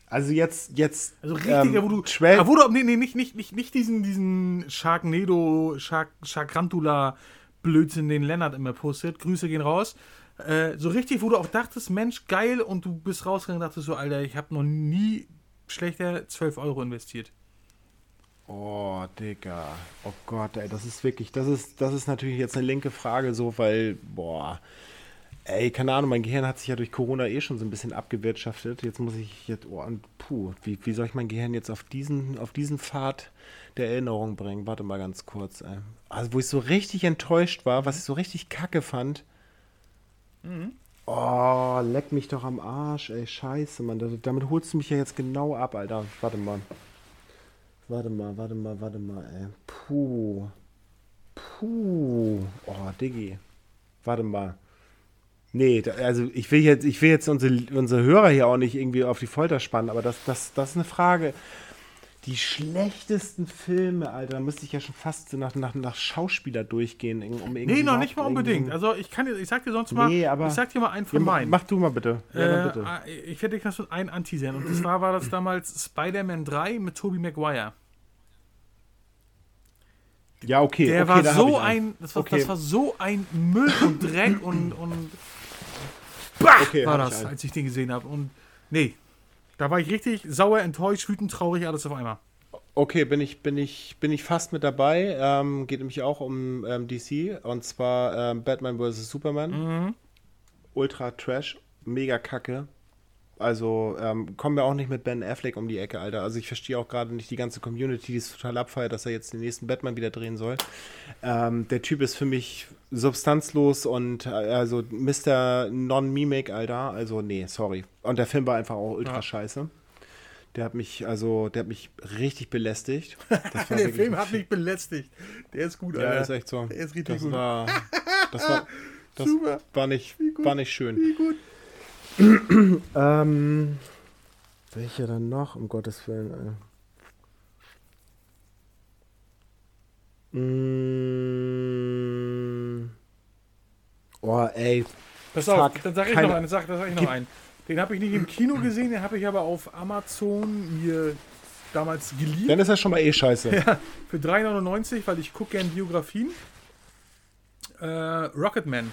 Also jetzt, jetzt, Also richtiger, ähm, wo du. Schwel- Ah, wo du nee, nee, nicht, nicht, nicht, nicht diesen, diesen Sharknado, Shark, Sharkrantula Blödsinn, den Lennart immer postet. Grüße gehen raus. Äh, so richtig, wo du auch dachtest, Mensch, geil, und du bist rausgegangen und dachtest so, Alter, ich habe noch nie schlechter 12 Euro investiert. Oh, Digga. Oh Gott, ey, das ist wirklich, das ist, das ist natürlich jetzt eine linke Frage, so, weil, boah, ey, keine Ahnung, mein Gehirn hat sich ja durch Corona eh schon so ein bisschen abgewirtschaftet. Jetzt muss ich jetzt, oh, und puh, wie, wie soll ich mein Gehirn jetzt auf diesen, auf diesen Pfad der Erinnerung bringen? Warte mal ganz kurz, ey. Also, wo ich so richtig enttäuscht war, was ich so richtig kacke fand. Oh, leck mich doch am Arsch, ey, scheiße, Mann. Damit holst du mich ja jetzt genau ab, Alter. Warte mal. Warte mal, warte mal, warte mal, ey. Puh. Puh. Oh, Diggi. Warte mal. Nee, also ich will jetzt, ich will jetzt unsere, unsere Hörer hier auch nicht irgendwie auf die Folter spannen, aber das, das, das ist eine Frage. Die schlechtesten Filme, Alter, da müsste ich ja schon fast nach, nach, nach Schauspieler durchgehen. Um irgendwie Nee, noch nicht mal unbedingt. Also ich kann dir, ich sag dir sonst mal, Nee, aber- ich sag dir mal einen Ja, von mach, meinen. mach du mal bitte. Ja, Äh, bitte. ah, ich werde das schon einen anteasern. Und zwar war das damals Spider-Man 3 mit Tobey Maguire. Ja, okay. Der okay, war so ein, das war, Okay. das war so ein Müll und Dreck und, und bah, Okay, war ich das, einen. als ich den gesehen habe. Und nee, da war ich richtig sauer, enttäuscht, wütend, traurig, alles auf einmal. Okay, bin ich, bin ich, bin ich fast mit dabei. Ähm, geht nämlich auch um ähm, DC und zwar ähm, Batman vs. Superman. Mhm. ultra trash, mega kacke. Also ähm, kommen wir auch nicht mit Ben Affleck um die Ecke, Alter. Also ich verstehe auch gerade nicht die ganze Community, die ist total abfeiert, dass er jetzt den nächsten Batman wieder drehen soll. Ähm, der Typ ist für mich substanzlos und äh, also Mr. Non-Mimic, Alter. Also nee, sorry. Und der Film war einfach auch ultra Ja. scheiße. Der hat mich, also, der hat mich richtig belästigt. *laughs* Der Film hat mich belästigt. Der ist gut, Alter. ist echt so. Der ist richtig das gut. War, das war, *laughs* das Super. war nicht, war nicht schön. Wie gut. Ähm, welcher dann noch, um Gottes Willen, ey. Mm. Oh, ey. Pass auf, Fuck. dann sag ich Keine- noch einen. Sag, dann sag ich noch Gib- einen. Den habe ich nicht im Kino gesehen, den habe ich aber auf Amazon mir damals geliehen. Dann ist das schon mal eh scheiße. *laughs* Für 3,99, weil ich gucke gerne Biografien. Äh, Rocketman.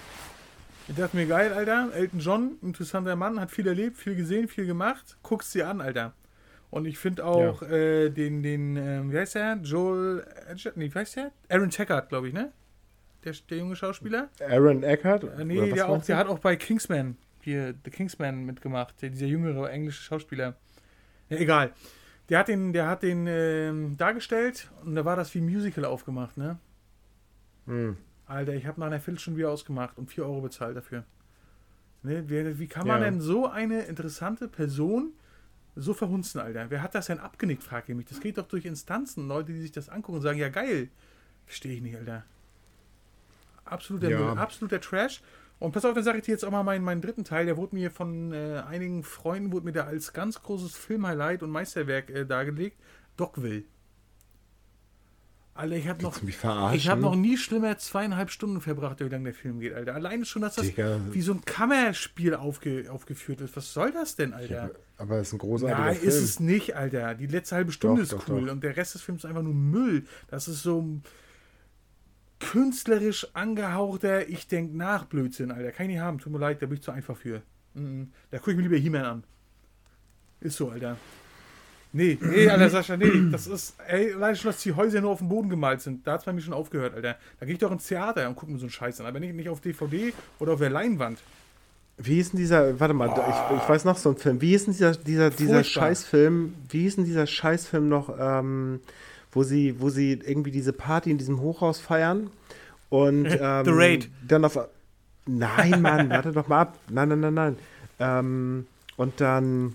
Ich dachte mir, geil, Alter. Elton John, interessanter Mann, hat viel erlebt, viel gesehen, viel gemacht. Guckst sie an, Alter. Und ich finde auch äh, den, den ähm, wie heißt der? Joel, Edger- nee, wie heißt der? Aaron Taggart, glaube ich, ne? Der, der junge Schauspieler. Aaron Eckhart? Äh, nee, der, auch, der hat auch bei Kingsman, hier, The Kingsman mitgemacht. Der, dieser jüngere englische Schauspieler. Ja, egal. Der hat den, der hat den ähm, dargestellt und da war das wie ein Musical aufgemacht, ne? Hm. Alter, ich habe nach einer Viertelstunde wieder ausgemacht und 4 Euro bezahlt dafür. Ne? Wie, wie kann man Ja. denn so eine interessante Person so verhunzen, Alter? Wer hat das denn abgenickt, frage ich mich. Das geht doch durch Instanzen, Leute, die sich das angucken und sagen, ja geil. Verstehe ich nicht, Alter. Absoluter Ja. Absoluter Trash. Und pass auf, dann sage ich dir jetzt auch mal meinen, meinen dritten Teil. Der wurde mir von äh, einigen Freunden, wurde mir da als ganz großes Filmhighlight und Meisterwerk äh, dargelegt. Dogville. Alter, ich habe noch ich habe noch nie schlimmer zweieinhalb Stunden verbracht, wie lange der Film geht, Alter. Alleine schon, dass das Digga. wie so ein Kammerspiel aufge, aufgeführt ist. Was soll das denn, Alter? Ja, aber es ist ein großartiger Nein, Film. ist es nicht, Alter. Die letzte halbe Stunde Doch, ist doch, cool doch. und der Rest des Films ist einfach nur Müll. Das ist so ein künstlerisch angehauchter Ich denk nach Blödsinn, Alter. Kann ich nicht haben. Tut mir leid, da bin ich zu einfach für. Mhm. Da gucke ich mir lieber He-Man an. Ist so, Alter. Nee, nee, Alter, Sascha, nee. Das ist, ey, allein schon, dass die Häuser nur auf dem Boden gemalt sind. Da hat es bei mir schon aufgehört, Alter. Da gehe ich doch ins Theater und gucke mir so einen Scheiß an. Aber nicht, nicht auf DVD oder auf der Leinwand. Wie hieß denn dieser, warte mal, ich, ich weiß noch so einen Film. Wie hieß denn dieser, dieser, dieser. Scheißfilm, wie hieß denn dieser Scheißfilm noch, ähm, wo sie, wo sie irgendwie diese Party in diesem Hochhaus feiern und *laughs* ähm, The Raid. dann auf, nein, Mann, warte doch mal ab, nein, nein, nein, nein, ähm, und dann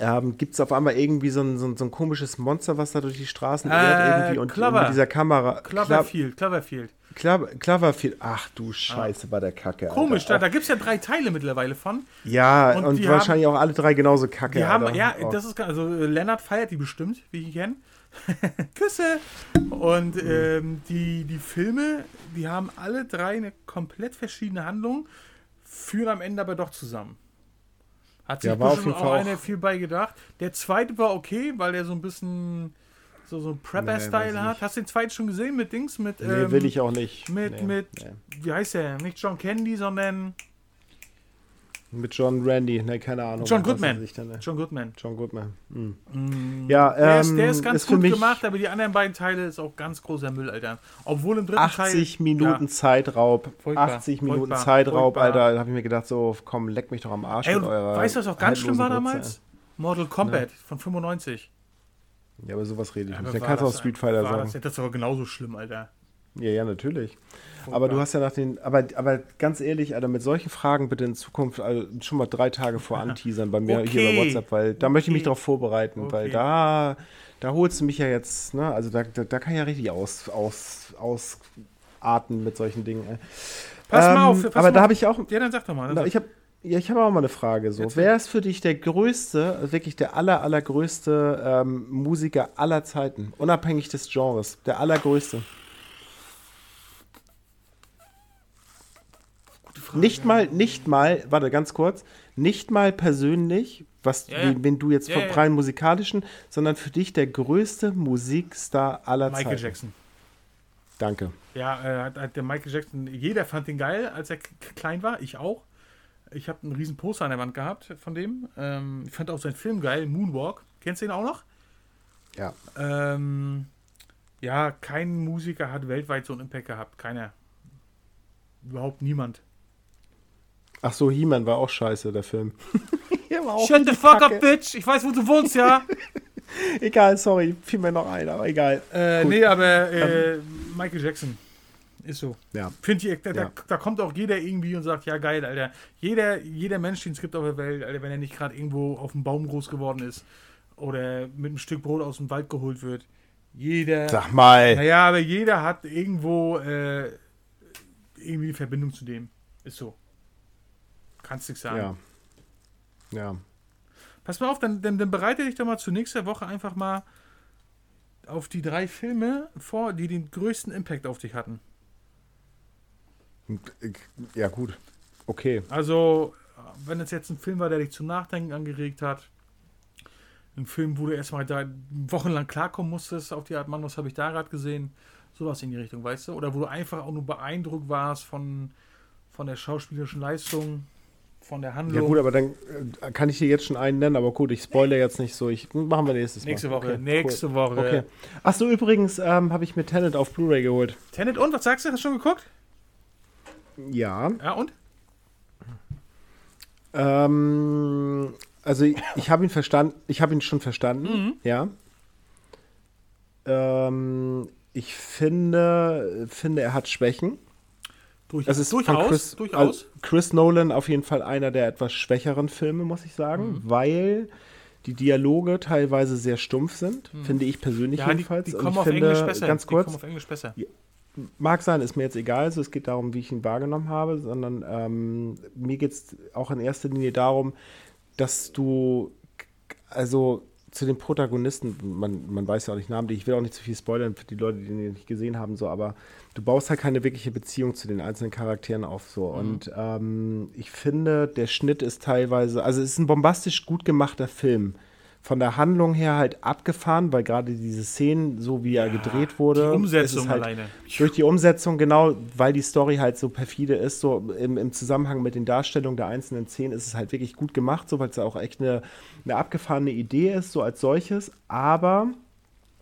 ähm, gibt es auf einmal irgendwie so ein, so, ein, so ein komisches Monster, was da durch die Straßen Äh, irrt irgendwie und Clover. mit dieser Kamera. Cloverfield, Cloverfield. Clover, Cloverfield. Ach du Scheiße bei der Kacke. Komisch, Alter. da, da gibt es ja drei Teile mittlerweile von. Ja, Und und, wahrscheinlich auch alle drei genauso kacke. Die haben, Alter. ja, Oh. das ist also äh, Lennart feiert die bestimmt, wie ich ihn kenne. *laughs* Küsse! Und Mhm. ähm, die, die Filme, die haben alle drei eine komplett verschiedene Handlung, führen am Ende aber doch zusammen. Hat sich Ja, war auf bestimmt auch einer viel bei gedacht. Der zweite war okay, weil der so ein bisschen so, so ein Nee, Prepper-Style ich hat. Hast du den zweiten schon gesehen mit Dings? Mit, Nee, ähm, will ich auch nicht. Mit, nee, mit, nee. wie heißt der? Nicht John Candy, sondern Mit John Randy, ne, keine Ahnung. John Goodman. sich da, ne? John Goodman. John Goodman. Mhm. Mm. Ja, Der, ist, ähm, der ist ganz für gut gemacht, aber die anderen beiden Teile ist auch ganz großer Müll, Alter. Obwohl im dritten 80 Teil. Minuten Zeitraub. Furchtbar, 80 Minuten Zeitraub. Alter. Da habe ich mir gedacht, so, komm, leck mich doch am Arsch Ey, mit eurer. weißt du, was auch ganz schlimm war damals? Mortal Kombat von 95. Ja, aber sowas rede ich Aber nicht. Dann kannst du auch Street Fighter sagen. Das, das ist aber genauso schlimm, Alter. Ja, ja, natürlich. Furchtbar. Aber du hast ja nach den, aber, aber ganz ehrlich, Alter, mit solchen Fragen bitte in Zukunft also schon mal drei Tage vor *laughs* anteasern bei mir hier bei Okay. WhatsApp, weil da möchte ich mich Okay. darauf vorbereiten, weil Okay. da, da holst du mich ja jetzt, ne, also da, da, da kann ich ja richtig aus, aus, ausarten mit solchen Dingen. ey. Pass mal Ähm, auf, pass aber mal da habe ich auch, Ja, dann sag doch mal. Na, ich habe ja, ich habe auch mal eine Frage. So, Jetzt- wer ist für dich der größte, wirklich der aller, allergrößte ähm, Musiker aller Zeiten, unabhängig des Genres, der allergrößte? Nicht mal, nicht mal, warte ganz kurz, nicht mal persönlich, was, Ja, ja. wen, wen du jetzt Ja, vom ja. rein musikalischen, sondern für dich der größte Musikstar aller Michael Zeiten. Jackson. Danke. Ja, äh, der Michael Jackson, jeder fand ihn geil, als er klein war, ich auch. Ich habe einen riesen Poster an der Wand gehabt von dem. Ähm, ich fand auch seinen Film geil, Moonwalk. Kennst du ihn auch noch? Ja. Ähm, ja, kein Musiker hat weltweit so einen Impact gehabt. Keiner. Überhaupt niemand. Ach so, He-Man war auch scheiße, der Film. *laughs* Shut the fuck Kacke. up, bitch! Ich weiß, wo du wohnst, ja? *laughs* egal, sorry, fiel mir noch ein, aber egal. Äh, nee, aber äh, Michael Jackson. Ist so. Ja. Find ich, da, ja. da, kommt auch jeder irgendwie und sagt, ja geil, Alter. Jeder, jeder Mensch, den es gibt auf der Welt, Alter, wenn er nicht gerade irgendwo auf dem Baum groß geworden ist oder mit einem Stück Brot aus dem Wald geholt wird. Jeder. Sag mal. Naja, aber jeder hat irgendwo äh, irgendwie eine Verbindung zu dem. Ist so. Kannst du sagen. Ja. Ja. Pass mal auf, dann, dann, dann bereite dich doch mal zu nächster Woche einfach mal auf die drei Filme vor, die den größten Impact auf dich hatten. Ja, gut. Okay. Also, wenn es jetzt ein Film war, der dich zum Nachdenken angeregt hat, ein Film, wo du erstmal da wochenlang klarkommen musstest, auf die Art, Mann, was habe ich da gerade gesehen? Sowas in die Richtung, weißt du? Oder wo du einfach auch nur beeindruckt warst von, von der schauspielerischen Leistung, von der Handlung. Ja, gut, aber dann äh, kann ich dir jetzt schon einen nennen, aber gut, ich spoilere jetzt nicht so. Ich, machen wir nächstes Nächste Mal. Woche. Okay, nächste cool. Woche. Okay. Achso, übrigens ähm, habe ich mir Tenet auf Blu-ray geholt. Tenet und? Was sagst du? Hast du schon geguckt? Ja. Ja, und? Ähm, also ich, ich habe ihn verstanden, ich habe ihn schon verstanden, mhm. ja. Ähm, ich finde, finde, er hat Schwächen. Durch, das ist durchaus, Chris, durchaus. Also Chris Nolan auf jeden Fall einer der etwas schwächeren Filme, muss ich sagen, mhm. weil die Dialoge teilweise sehr stumpf sind, mhm. finde ich persönlich ja, jedenfalls. Die, die kommen auf finde, Englisch besser. Ganz kurz, die kommen auf Englisch besser. Mag sein, ist mir jetzt egal. Also es geht darum, wie ich ihn wahrgenommen habe, sondern ähm, mir geht es auch in erster Linie darum, dass du, also zu den Protagonisten, man, man weiß ja auch nicht Namen, ich will auch nicht zu viel spoilern für die Leute, die ihn nicht gesehen haben, so, aber du baust halt keine wirkliche Beziehung zu den einzelnen Charakteren auf, so. Mhm. Und ähm, ich finde, der Schnitt ist teilweise, also es ist ein bombastisch gut gemachter Film von der Handlung her halt abgefahren, weil gerade diese Szenen, so wie er ja, gedreht wurde, die Umsetzung halt alleine. Durch die Umsetzung, genau, weil die Story halt so perfide ist, so im, im Zusammenhang mit den Darstellungen der einzelnen Szenen ist es halt wirklich gut gemacht, so weil es auch echt eine, eine abgefahrene Idee ist, so als solches. Aber,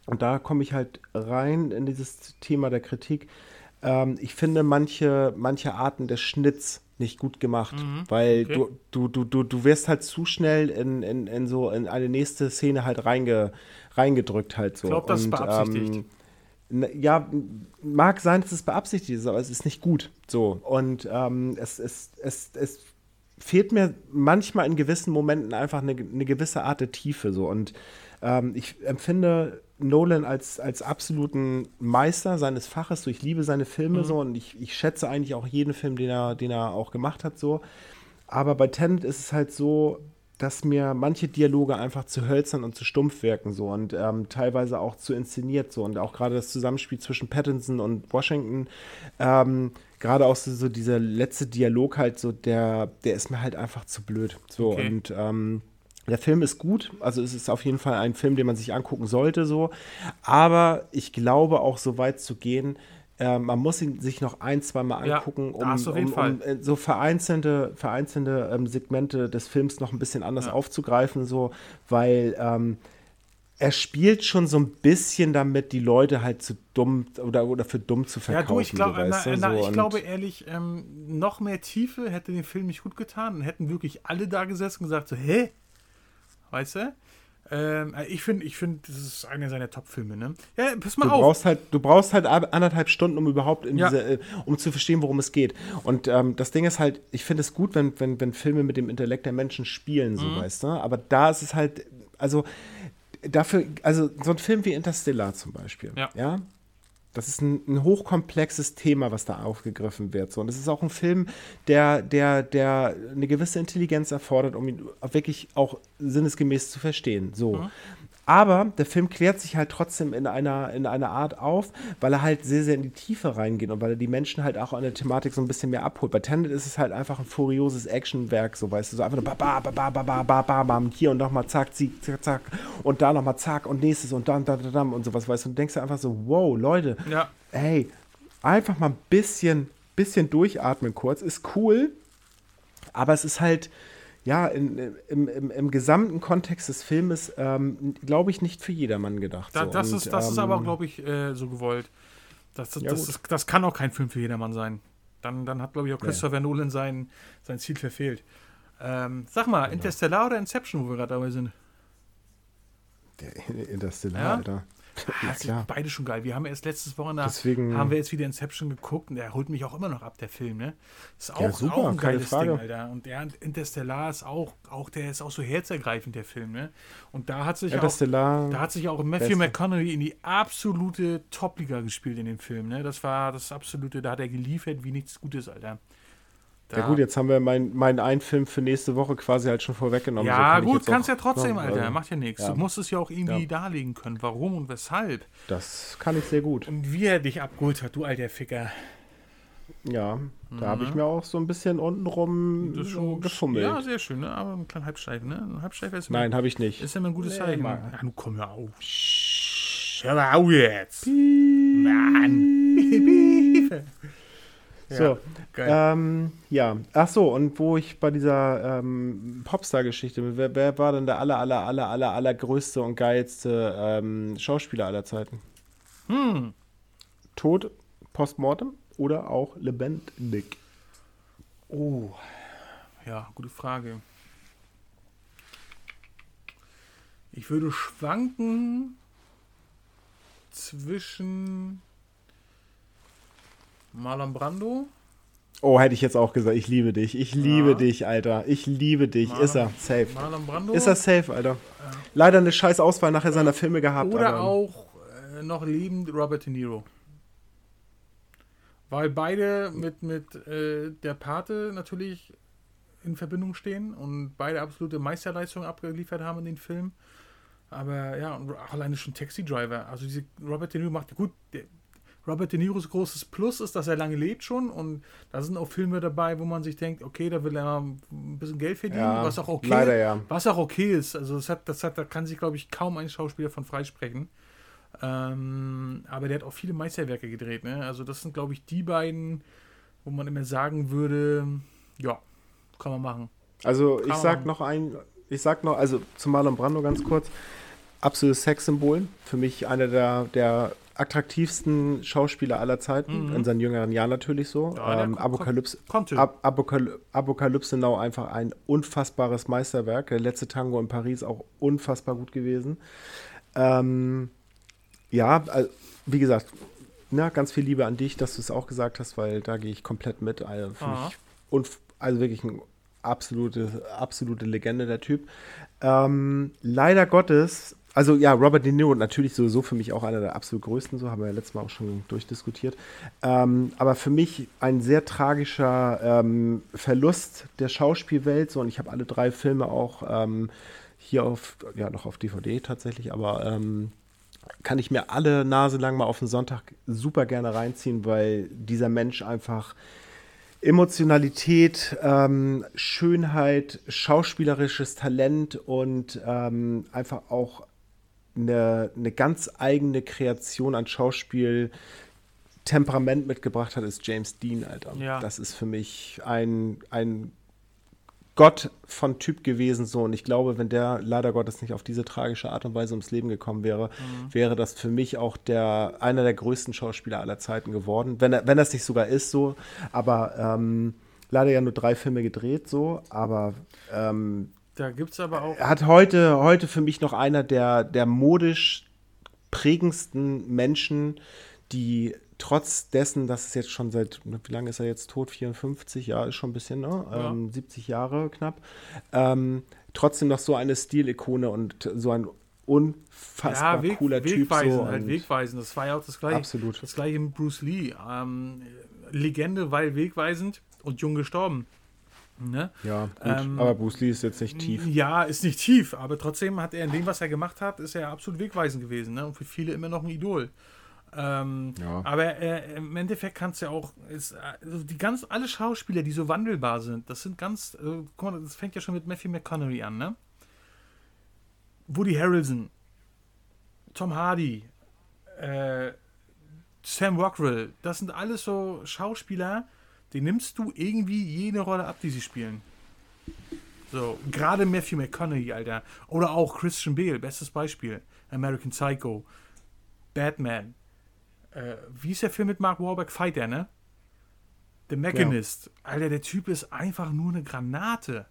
und da komme ich halt rein in dieses Thema der Kritik, ähm, ich finde manche, manche Arten des Schnitts nicht gut gemacht, mhm, weil okay. du, du, du, du, du wirst halt zu schnell in, in, in so in eine nächste Szene halt reinge, reingedrückt halt so. Ich glaube, das ist beabsichtigt. Ähm, ja, mag sein, dass es beabsichtigt ist, aber es ist nicht gut. So. Und ähm, es, es, es, es fehlt mir manchmal in gewissen Momenten einfach eine, eine gewisse Art der Tiefe. So. Und ähm, ich empfinde Nolan als, als absoluten Meister seines Faches. So, ich liebe seine Filme mhm. so und ich, ich schätze eigentlich auch jeden Film, den er, den er auch gemacht hat. So. Aber bei Tenet ist es halt so, dass mir manche Dialoge einfach zu hölzern und zu stumpf wirken so und ähm, teilweise auch zu inszeniert so und auch gerade das Zusammenspiel zwischen Pattinson und Washington, ähm, gerade auch so, so, dieser letzte Dialog halt so, der, der ist mir halt einfach zu blöd so okay. und ähm, der Film ist gut, also es ist auf jeden Fall ein Film, den man sich angucken sollte, so. Aber ich glaube auch so weit zu gehen, äh, man muss ihn sich noch ein, zwei Mal angucken, ja, um, um, um, äh, so vereinzelte, vereinzelte ähm, Segmente des Films noch ein bisschen anders ja. aufzugreifen, so, weil ähm, er spielt schon so ein bisschen damit, die Leute halt zu dumm oder, oder für dumm zu verkaufen. Ja, du, ich, glaub, so, na, na, so, ich glaube ehrlich, ähm, noch mehr Tiefe hätte den Film nicht gut getan und hätten wirklich alle da gesessen und gesagt so, hä? Weißt du? Ähm, äh, ich finde, ich finde, das ist einer seiner Top-Filme, ne? Ja, pass mal du auf. Brauchst halt, du brauchst halt anderthalb Stunden, um überhaupt in ja. diese, äh, um zu verstehen, worum es geht. Und ähm, das Ding ist halt, ich finde es gut, wenn, wenn, wenn Filme mit dem Intellekt der Menschen spielen, so mhm. weißt du. Aber da ist es halt, also dafür, also so ein Film wie Interstellar zum Beispiel, ja, ja das ist ein, ein, hochkomplexes Thema, was da aufgegriffen wird. So. Und es ist auch ein Film, der, der, der eine gewisse Intelligenz erfordert, um ihn wirklich auch sinnesgemäß zu verstehen. So. Mhm. Aber der Film klärt sich halt trotzdem in einer, in einer Art auf, weil er halt sehr, sehr in die Tiefe reingeht und weil er die Menschen halt auch an der Thematik so ein bisschen mehr abholt. Bei Tenet ist es halt einfach ein furioses Actionwerk, so weißt du, so einfach nur ba, ba, ba, ba, ba, ba, ba, ba, hier und nochmal zack, zack, zack, zack und da nochmal zack und nächstes und dann, da, da, da und sowas, weißt du, und denkst du einfach so, wow, Leute, ja. hey, einfach mal ein bisschen, bisschen durchatmen kurz, ist cool, aber es ist halt, ja, in, im, im, im, gesamten Kontext des Filmes, ähm, glaube ich, nicht für jedermann gedacht. Da, so. das, Und, ist, das ähm, ist aber, glaube ich, äh, so gewollt. Das, das, ja, das, ist, das, kann auch kein Film für jedermann sein. Dann, dann hat, glaube ich, auch Christopher ja. Nolan sein, sein Ziel verfehlt. Ähm, sag mal, genau. Interstellar oder Inception, wo wir gerade dabei sind? Der Interstellar, ja? Alter. Ja, klar. Beide schon geil. Wir haben erst letztes Wochenende Deswegen, haben wir jetzt wieder Inception geguckt und der holt mich auch immer noch ab, der Film, ne? Ist auch, ja, super, auch ein geiles Ding, Alter. Und der Interstellar ist auch, auch, der ist auch so herzergreifend, der Film, ne? Und da hat sich auch, da hat sich auch Matthew Beste. McConaughey in die absolute Top-Liga gespielt in dem Film, ne? Das war das absolute, da hat er geliefert wie nichts Gutes, Alter. Da. Ja gut, jetzt haben wir meinen mein einen Film für nächste Woche quasi halt schon vorweggenommen. Ja so kann gut, kannst ja trotzdem, noch, Alter, also, macht ja nichts. Ja. Du musst es ja auch irgendwie ja. darlegen können, warum und weshalb. Das kann ich sehr gut. Und wie er dich abgeholt hat, du alter Ficker. Ja, da habe ich mhm. mir auch so ein bisschen untenrum gefummelt. Ja, sehr schön, ne? aber ein kleiner Halbsteif, ne? Ein Halbsteif ist Nein, habe ich nicht. Ist ja immer ein gutes nee, Zeichen. Mann. Ja, nun komm ja auf. Hör mal auf jetzt. Piep. Mann. *laughs* So, ähm, ja. Ach so, und wo ich bei dieser ähm, Popstar-Geschichte bin, wer, wer, war denn der aller, aller, aller, aller, allergrößte und geilste ähm, Schauspieler aller Zeiten? Hm. Tod, postmortem oder auch lebendig? Oh, ja, gute Frage. Ich würde schwanken zwischen Marlon Brando. Oh, hätte ich jetzt auch gesagt. Ich liebe dich. Ich liebe ja. dich, Alter. Ich liebe dich. Marlon, ist er. Safe. Marlon Brando. Ist er safe, Alter. Ja. Leider eine scheiß Auswahl nachher seiner Filme gehabt. Oder auch äh, noch lebend Robert De Niro. Weil beide mit, mit äh, der Pate natürlich in Verbindung stehen und beide absolute Meisterleistungen abgeliefert haben in den Filmen. Aber ja, und alleine schon Taxi Driver. Also diese Robert De Niro macht gut, der, Robert De Niros großes Plus ist, dass er lange lebt schon und da sind auch Filme dabei, wo man sich denkt, okay, da will er ein bisschen Geld verdienen, ja, was auch okay, leider, ja. was auch okay ist. Also das hat, das hat, da kann sich glaube ich kaum ein Schauspieler von freisprechen. Ähm, aber der hat auch viele Meisterwerke gedreht. Ne? Also das sind glaube ich die beiden, wo man immer sagen würde, ja, kann man machen. Also kann ich sag machen. noch ein, ich sag noch, also zu Marlon Brando ganz kurz, absolutes Sexsymbol. Für mich einer der, der attraktivsten Schauspieler aller Zeiten, mhm. in seinen jüngeren Jahren natürlich so. Ja, ähm, Apokalypse, Ab Apokalypse, Apokalypse Now einfach ein unfassbares Meisterwerk. Der letzte Tango in Paris auch unfassbar gut gewesen. Ähm, ja, also, wie gesagt, na, ganz viel Liebe an dich, dass du es auch gesagt hast, weil da gehe ich komplett mit. Also, also wirklich eine absolute, absolute Legende, der Typ. Ähm, leider Gottes also ja, Robert De Niro natürlich sowieso für mich auch einer der absolut größten, so haben wir ja letztes Mal auch schon durchdiskutiert. Ähm, aber für mich ein sehr tragischer ähm, Verlust der Schauspielwelt. So, und ich habe alle drei Filme auch ähm, hier auf, ja, noch auf DVD tatsächlich, aber ähm, kann ich mir alle Nase lang mal auf den Sonntag super gerne reinziehen, weil dieser Mensch einfach Emotionalität, ähm, Schönheit, schauspielerisches Talent und ähm, einfach auch eine, eine ganz eigene Kreation an Schauspiel, Temperament mitgebracht hat, ist James Dean, Alter. Ja. Das ist für mich ein, ein Gott von Typ gewesen, so. Und ich glaube, wenn der leider Gottes nicht auf diese tragische Art und Weise ums Leben gekommen wäre, mhm. wäre das für mich auch der, einer der größten Schauspieler aller Zeiten geworden. Wenn, er, wenn das nicht sogar ist, so. Aber ähm, leider ja nur drei Filme gedreht, so. Aber ähm, da gibt es aber auch. Er hat heute, heute für mich noch einer der, der modisch prägendsten Menschen, die trotz dessen, dass es jetzt schon seit, wie lange ist er jetzt tot? 54, ja, ist schon ein bisschen, ne? Ja. Ähm, 70 Jahre knapp. Ähm, trotzdem noch so eine Stilikone und so ein unfassbar ja, Weg, cooler Typ. So halt wegweisen. Das war ja auch das gleiche. Absolut. Das gleiche mit Bruce Lee. Ähm, Legende, weil wegweisend und jung gestorben. Ne? Ja, gut. Ähm, aber Bruce Lee ist jetzt nicht tief. Ja, ist nicht tief, aber trotzdem hat er in dem, was er gemacht hat, ist er absolut wegweisend gewesen. Ne? Und für viele immer noch ein Idol. Ähm, ja. Aber äh, im Endeffekt kannst du ja auch, ist, also die ganz, alle Schauspieler, die so wandelbar sind, das sind ganz, äh, guck mal, das fängt ja schon mit Matthew McConaughey an, ne? Woody Harrelson, Tom Hardy, äh, Sam Rockwell, das sind alles so Schauspieler, den nimmst du irgendwie jede Rolle ab, die sie spielen. So, gerade Matthew McConaughey, Alter. Oder auch Christian Bale, bestes Beispiel. American Psycho. Batman. Äh, wie ist der Film mit Mark Wahlberg? Fighter, ne? The Mechanist. Alter, der Typ ist einfach nur eine Granate.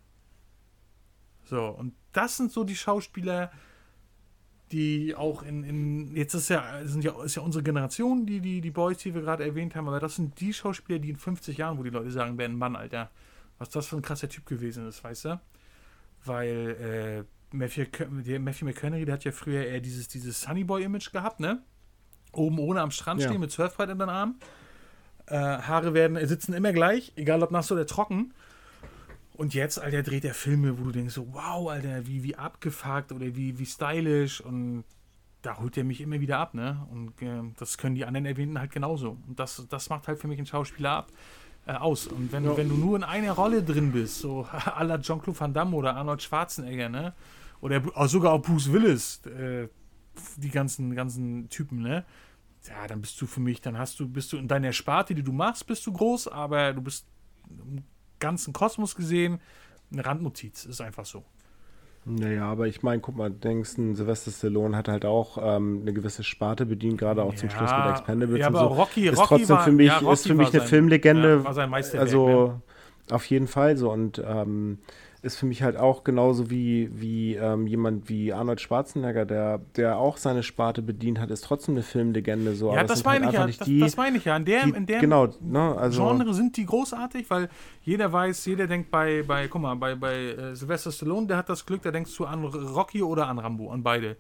So, und das sind so die Schauspieler, die auch in, in jetzt ist ja, sind ja, ist ja unsere Generation, die, die, die Boys, die wir gerade erwähnt haben, aber das sind die Schauspieler, die in 50 Jahren, wo die Leute sagen werden, Mann, Alter, was das für ein krasser Typ gewesen ist, weißt du? Weil äh, Matthew, der Matthew McConaughey, der hat ja früher eher dieses, dieses Sunnyboy-Image gehabt, ne? Oben ohne am Strand Ja. stehen mit Surfbrett in den Arm. Äh, Haare werden, sitzen immer gleich, egal ob nass oder trocken. Und jetzt, Alter, dreht er Filme, wo du denkst, so, wow, Alter, wie, wie abgefuckt oder wie, wie stylisch und da holt er mich immer wieder ab, ne? Und äh, das können die anderen Erwähnten halt genauso. Und das, das macht halt für mich einen Schauspieler ab, äh, aus. Und wenn, Ja. wenn du nur in einer Rolle drin bist, so *laughs* à la Jean-Claude Van Damme oder Arnold Schwarzenegger, ne? Oder auch sogar auch Bruce Willis, äh, die ganzen, ganzen Typen, ne? Ja, dann bist du für mich, dann hast du, bist du in deiner Sparte, die du machst, bist du groß, aber du bist ganzen Kosmos gesehen eine Randnotiz, ist einfach so. Naja, aber ich meine, guck mal, denkst ein Sylvester Stallone hat halt auch ähm, eine gewisse Sparte bedient, gerade auch zum Ja, Schluss mit Expendables ja, und aber so. Rocky- ist Rocky trotzdem war- für mich, ja, ist für mich eine sein- Filmlegende. also auf jeden Fall so und ähm, ist für mich halt auch genauso wie, wie ähm, jemand wie Arnold Schwarzenegger, der, der auch seine Sparte bedient hat, ist trotzdem eine Filmlegende. So. Ja, es das sind halt meine ich ja. nicht Das, die, das meine ich ja. In der, die in der genau, ne, also Genre sind die großartig, weil jeder weiß, jeder denkt bei, bei guck mal, bei, bei äh, Sylvester Stallone, der hat das Glück, da denkst du an Rocky oder an Rambo, an beide.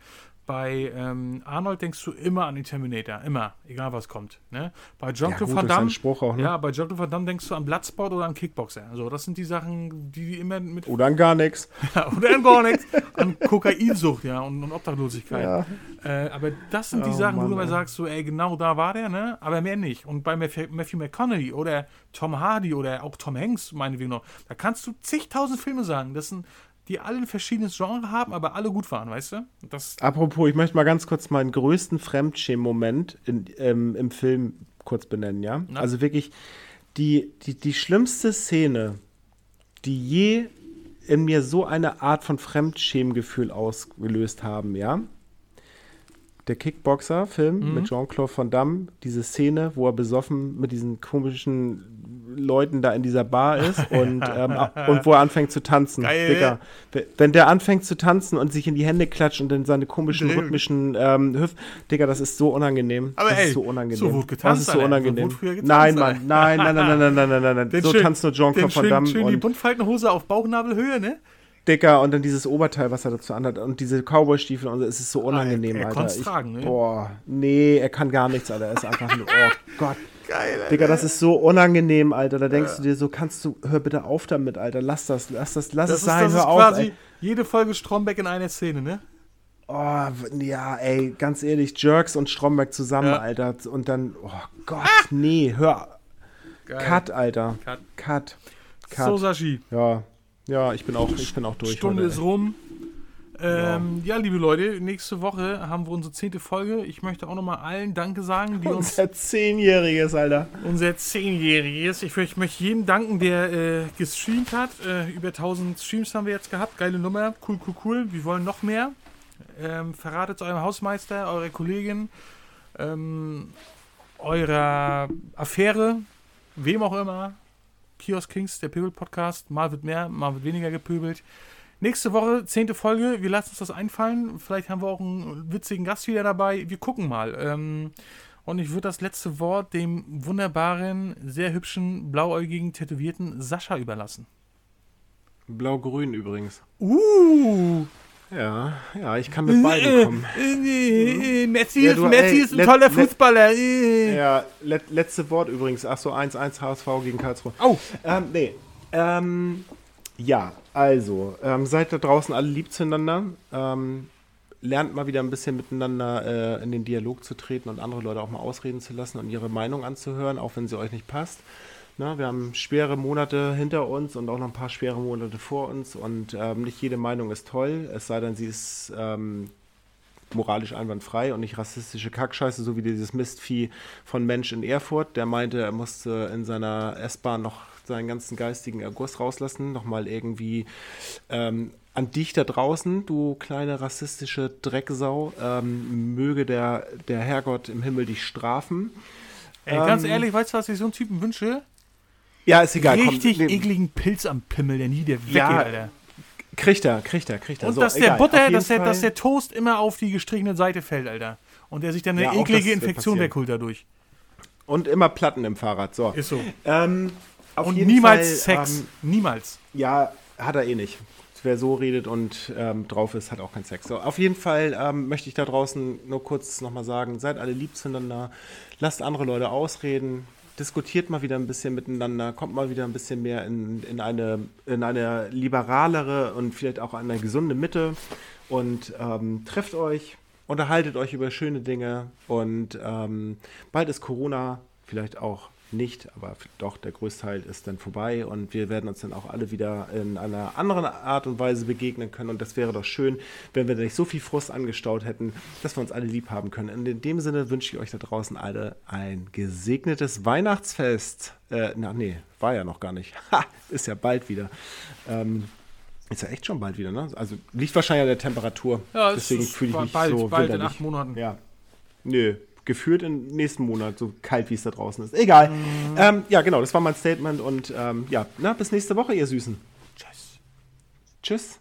Bei ähm, Arnold denkst du immer an den Terminator, immer, egal was kommt. Ne? Bei ja, Jean-Claude gut, Van Damme, Spruch auch, ne? ja, bei Jean-Claude Van Damme denkst du an Bloodsport oder an Kickboxer. Also das sind die Sachen, die, immer mit Oder an gar nichts. *laughs* oder an gar nichts, an Kokainsucht, ja, und, und Obdachlosigkeit. Ja. Äh, aber das sind die Oh, Sachen, wo Mann, du mal ey. sagst, so, ey, genau da war der, ne? Aber mehr nicht. Und bei Matthew, Matthew McConaughey oder Tom Hardy oder auch Tom Hanks, meinetwegen noch, da kannst du zigtausend Filme sagen, das sind, die alle ein verschiedenes Genre haben, aber alle gut waren, weißt du? Das, Apropos, ich möchte mal ganz kurz meinen größten Fremdschämen-Moment ähm, im Film kurz benennen, ja? Na? Also wirklich die, die, die schlimmste Szene, die je in mir so eine Art von Fremdschämgefühl ausgelöst haben, ja? Der Kickboxer-Film Mhm. mit Jean-Claude Van Damme, diese Szene, wo er besoffen mit diesen komischen Leuten da in dieser Bar ist *laughs* und, ähm, und wo er anfängt zu tanzen. Geil. Digga, wenn der anfängt zu tanzen und sich in die Hände klatscht und dann seine komischen Drill. rhythmischen ähm, Hüften, Digga, das ist so unangenehm. Aber das ey, ist so unangenehm. so wurde getanzt, Das ist so. So unangenehm. früher getanzt, nein. Mann, nein, nein, nein, nein, nein, nein, nein, nein, nein. Den So schön- tanzt nur Jean-Claude Van schön, Damme schön die Buntfaltenhose auf Bauchnabelhöhe, ne? Dicker und dann dieses Oberteil, was er dazu anhat und diese Cowboy-Stiefel und so, es ist so unangenehm, er- er Alter. Ich- tragen, ne? Boah, nee, er kann gar nichts, Alter. Er ist einfach nur, oh *laughs* Gott. Geil, Digga, das ist so unangenehm, Alter. Da denkst du dir so, kannst du, hör bitte auf damit, Alter. Lass das, lass das, lass Das es ist, sein, das ist hör auf. quasi Ey. jede Folge Stromberg in einer Szene, ne? Oh, ja, ey, ganz ehrlich, Jerks und Stromberg zusammen, Ja. Alter. Und dann, oh Gott, nee, hör. Geil. Cut, Alter. Cut. Cut. Cut. So, Sashi. ja. Ja, ich bin auch, ich bin auch durch. Stunde heute, ist rum. Ähm, ja. liebe Leute, nächste Woche haben wir unsere zehnte Folge. Ich möchte auch nochmal allen Danke sagen, die uns Unser Zehnjähriges, Alter. unser zehnjähriges. Ich, ich möchte jedem danken, der äh, gestreamt hat. Äh, über 1000 Streams haben wir jetzt gehabt. Geile Nummer. Cool, cool, cool. Wir wollen noch mehr. Ähm, verratet eurem Hausmeister, eurer Kollegin, ähm, eurer Affäre, wem auch immer. Kiosk Kings, der Pöbel-Podcast. Mal wird mehr, mal wird weniger gepöbelt. Nächste Woche, zehnte Folge. Wir lassen uns das einfallen. Vielleicht haben wir auch einen witzigen Gast wieder dabei. Wir gucken mal. Ähm, und ich würde das letzte Wort dem wunderbaren, sehr hübschen, blauäugigen, tätowierten Sascha überlassen. Blau-grün übrigens. Uh! Ja, ja, ich kann mit beiden kommen. Äh, äh, Messi, Ja, ist, Messi ey, ist ein let- toller let- Fußballer. Äh. Ja, let, letzte Wort übrigens. Ach so, 1-1 HSV gegen Karlsruhe. Oh, Ähm, nee. Ähm, ja, also, ähm, seid da draußen alle lieb zueinander. Ähm, lernt mal wieder ein bisschen miteinander äh, in den Dialog zu treten und andere Leute auch mal ausreden zu lassen und ihre Meinung anzuhören, auch wenn sie euch nicht passt. Na, wir haben schwere Monate hinter uns und auch noch ein paar schwere Monate vor uns und ähm, nicht jede Meinung ist toll, es sei denn, sie ist ähm, moralisch einwandfrei und nicht rassistische Kackscheiße, so wie dieses Mistvieh von Mensch in Erfurt, der meinte, er musste in seiner S-Bahn noch seinen ganzen geistigen Erguss rauslassen, nochmal irgendwie ähm, an dich da draußen, du kleine rassistische Drecksau, ähm, möge der, der Herrgott im Himmel dich strafen. ey, ganz Ähm, ehrlich, weißt du, was ich so einen Typen wünsche? Ja, ist egal. komm, richtig nee, ekligen Pilz am Pimmel, der nie der weggeht, Ja, Alter. Kriegt er, kriegt er, kriegt er. Und So, dass der egal. Butter, dass der, Fall- dass der Toast immer auf die gestrichene Seite fällt, Alter. Und der sich dann eine Ja, eklige Infektion wegholt dadurch. Und immer Platten im Fahrrad. So. Ist so. Ähm, auf Und niemals Fall, Sex. Ähm, niemals. ja, hat er eh nicht. Wer so redet und ähm, drauf ist, hat auch keinen Sex. So, auf jeden Fall ähm, möchte ich da draußen nur kurz nochmal sagen, seid alle lieb zueinander, lasst andere Leute ausreden, diskutiert mal wieder ein bisschen miteinander, kommt mal wieder ein bisschen mehr in, in, eine, in eine liberalere und vielleicht auch eine gesunde Mitte und ähm, trefft euch, unterhaltet euch über schöne Dinge und ähm, bald ist Corona vielleicht auch nicht, aber doch der Großteil ist dann vorbei und wir werden uns dann auch alle wieder in einer anderen Art und Weise begegnen können und das wäre doch schön, wenn wir nicht so viel Frust angestaut hätten, dass wir uns alle lieb haben können. Und in dem Sinne wünsche ich euch da draußen alle ein gesegnetes Weihnachtsfest. Äh, na, nee, war ja noch gar nicht. *laughs* Ha, ist ja bald wieder. Ähm, ist ja echt schon bald wieder, ne? Also liegt wahrscheinlich an der Temperatur. Ja, es Deswegen fühle ich mich bald, so bald in winterlich. acht Monaten. Ja. Nö, gefühlt im nächsten Monat, so kalt wie es da draußen ist. Egal. Ähm, ja, genau, das war mein Statement und ähm, ja, na, bis nächste Woche, ihr Süßen. Tschüss. Tschüss.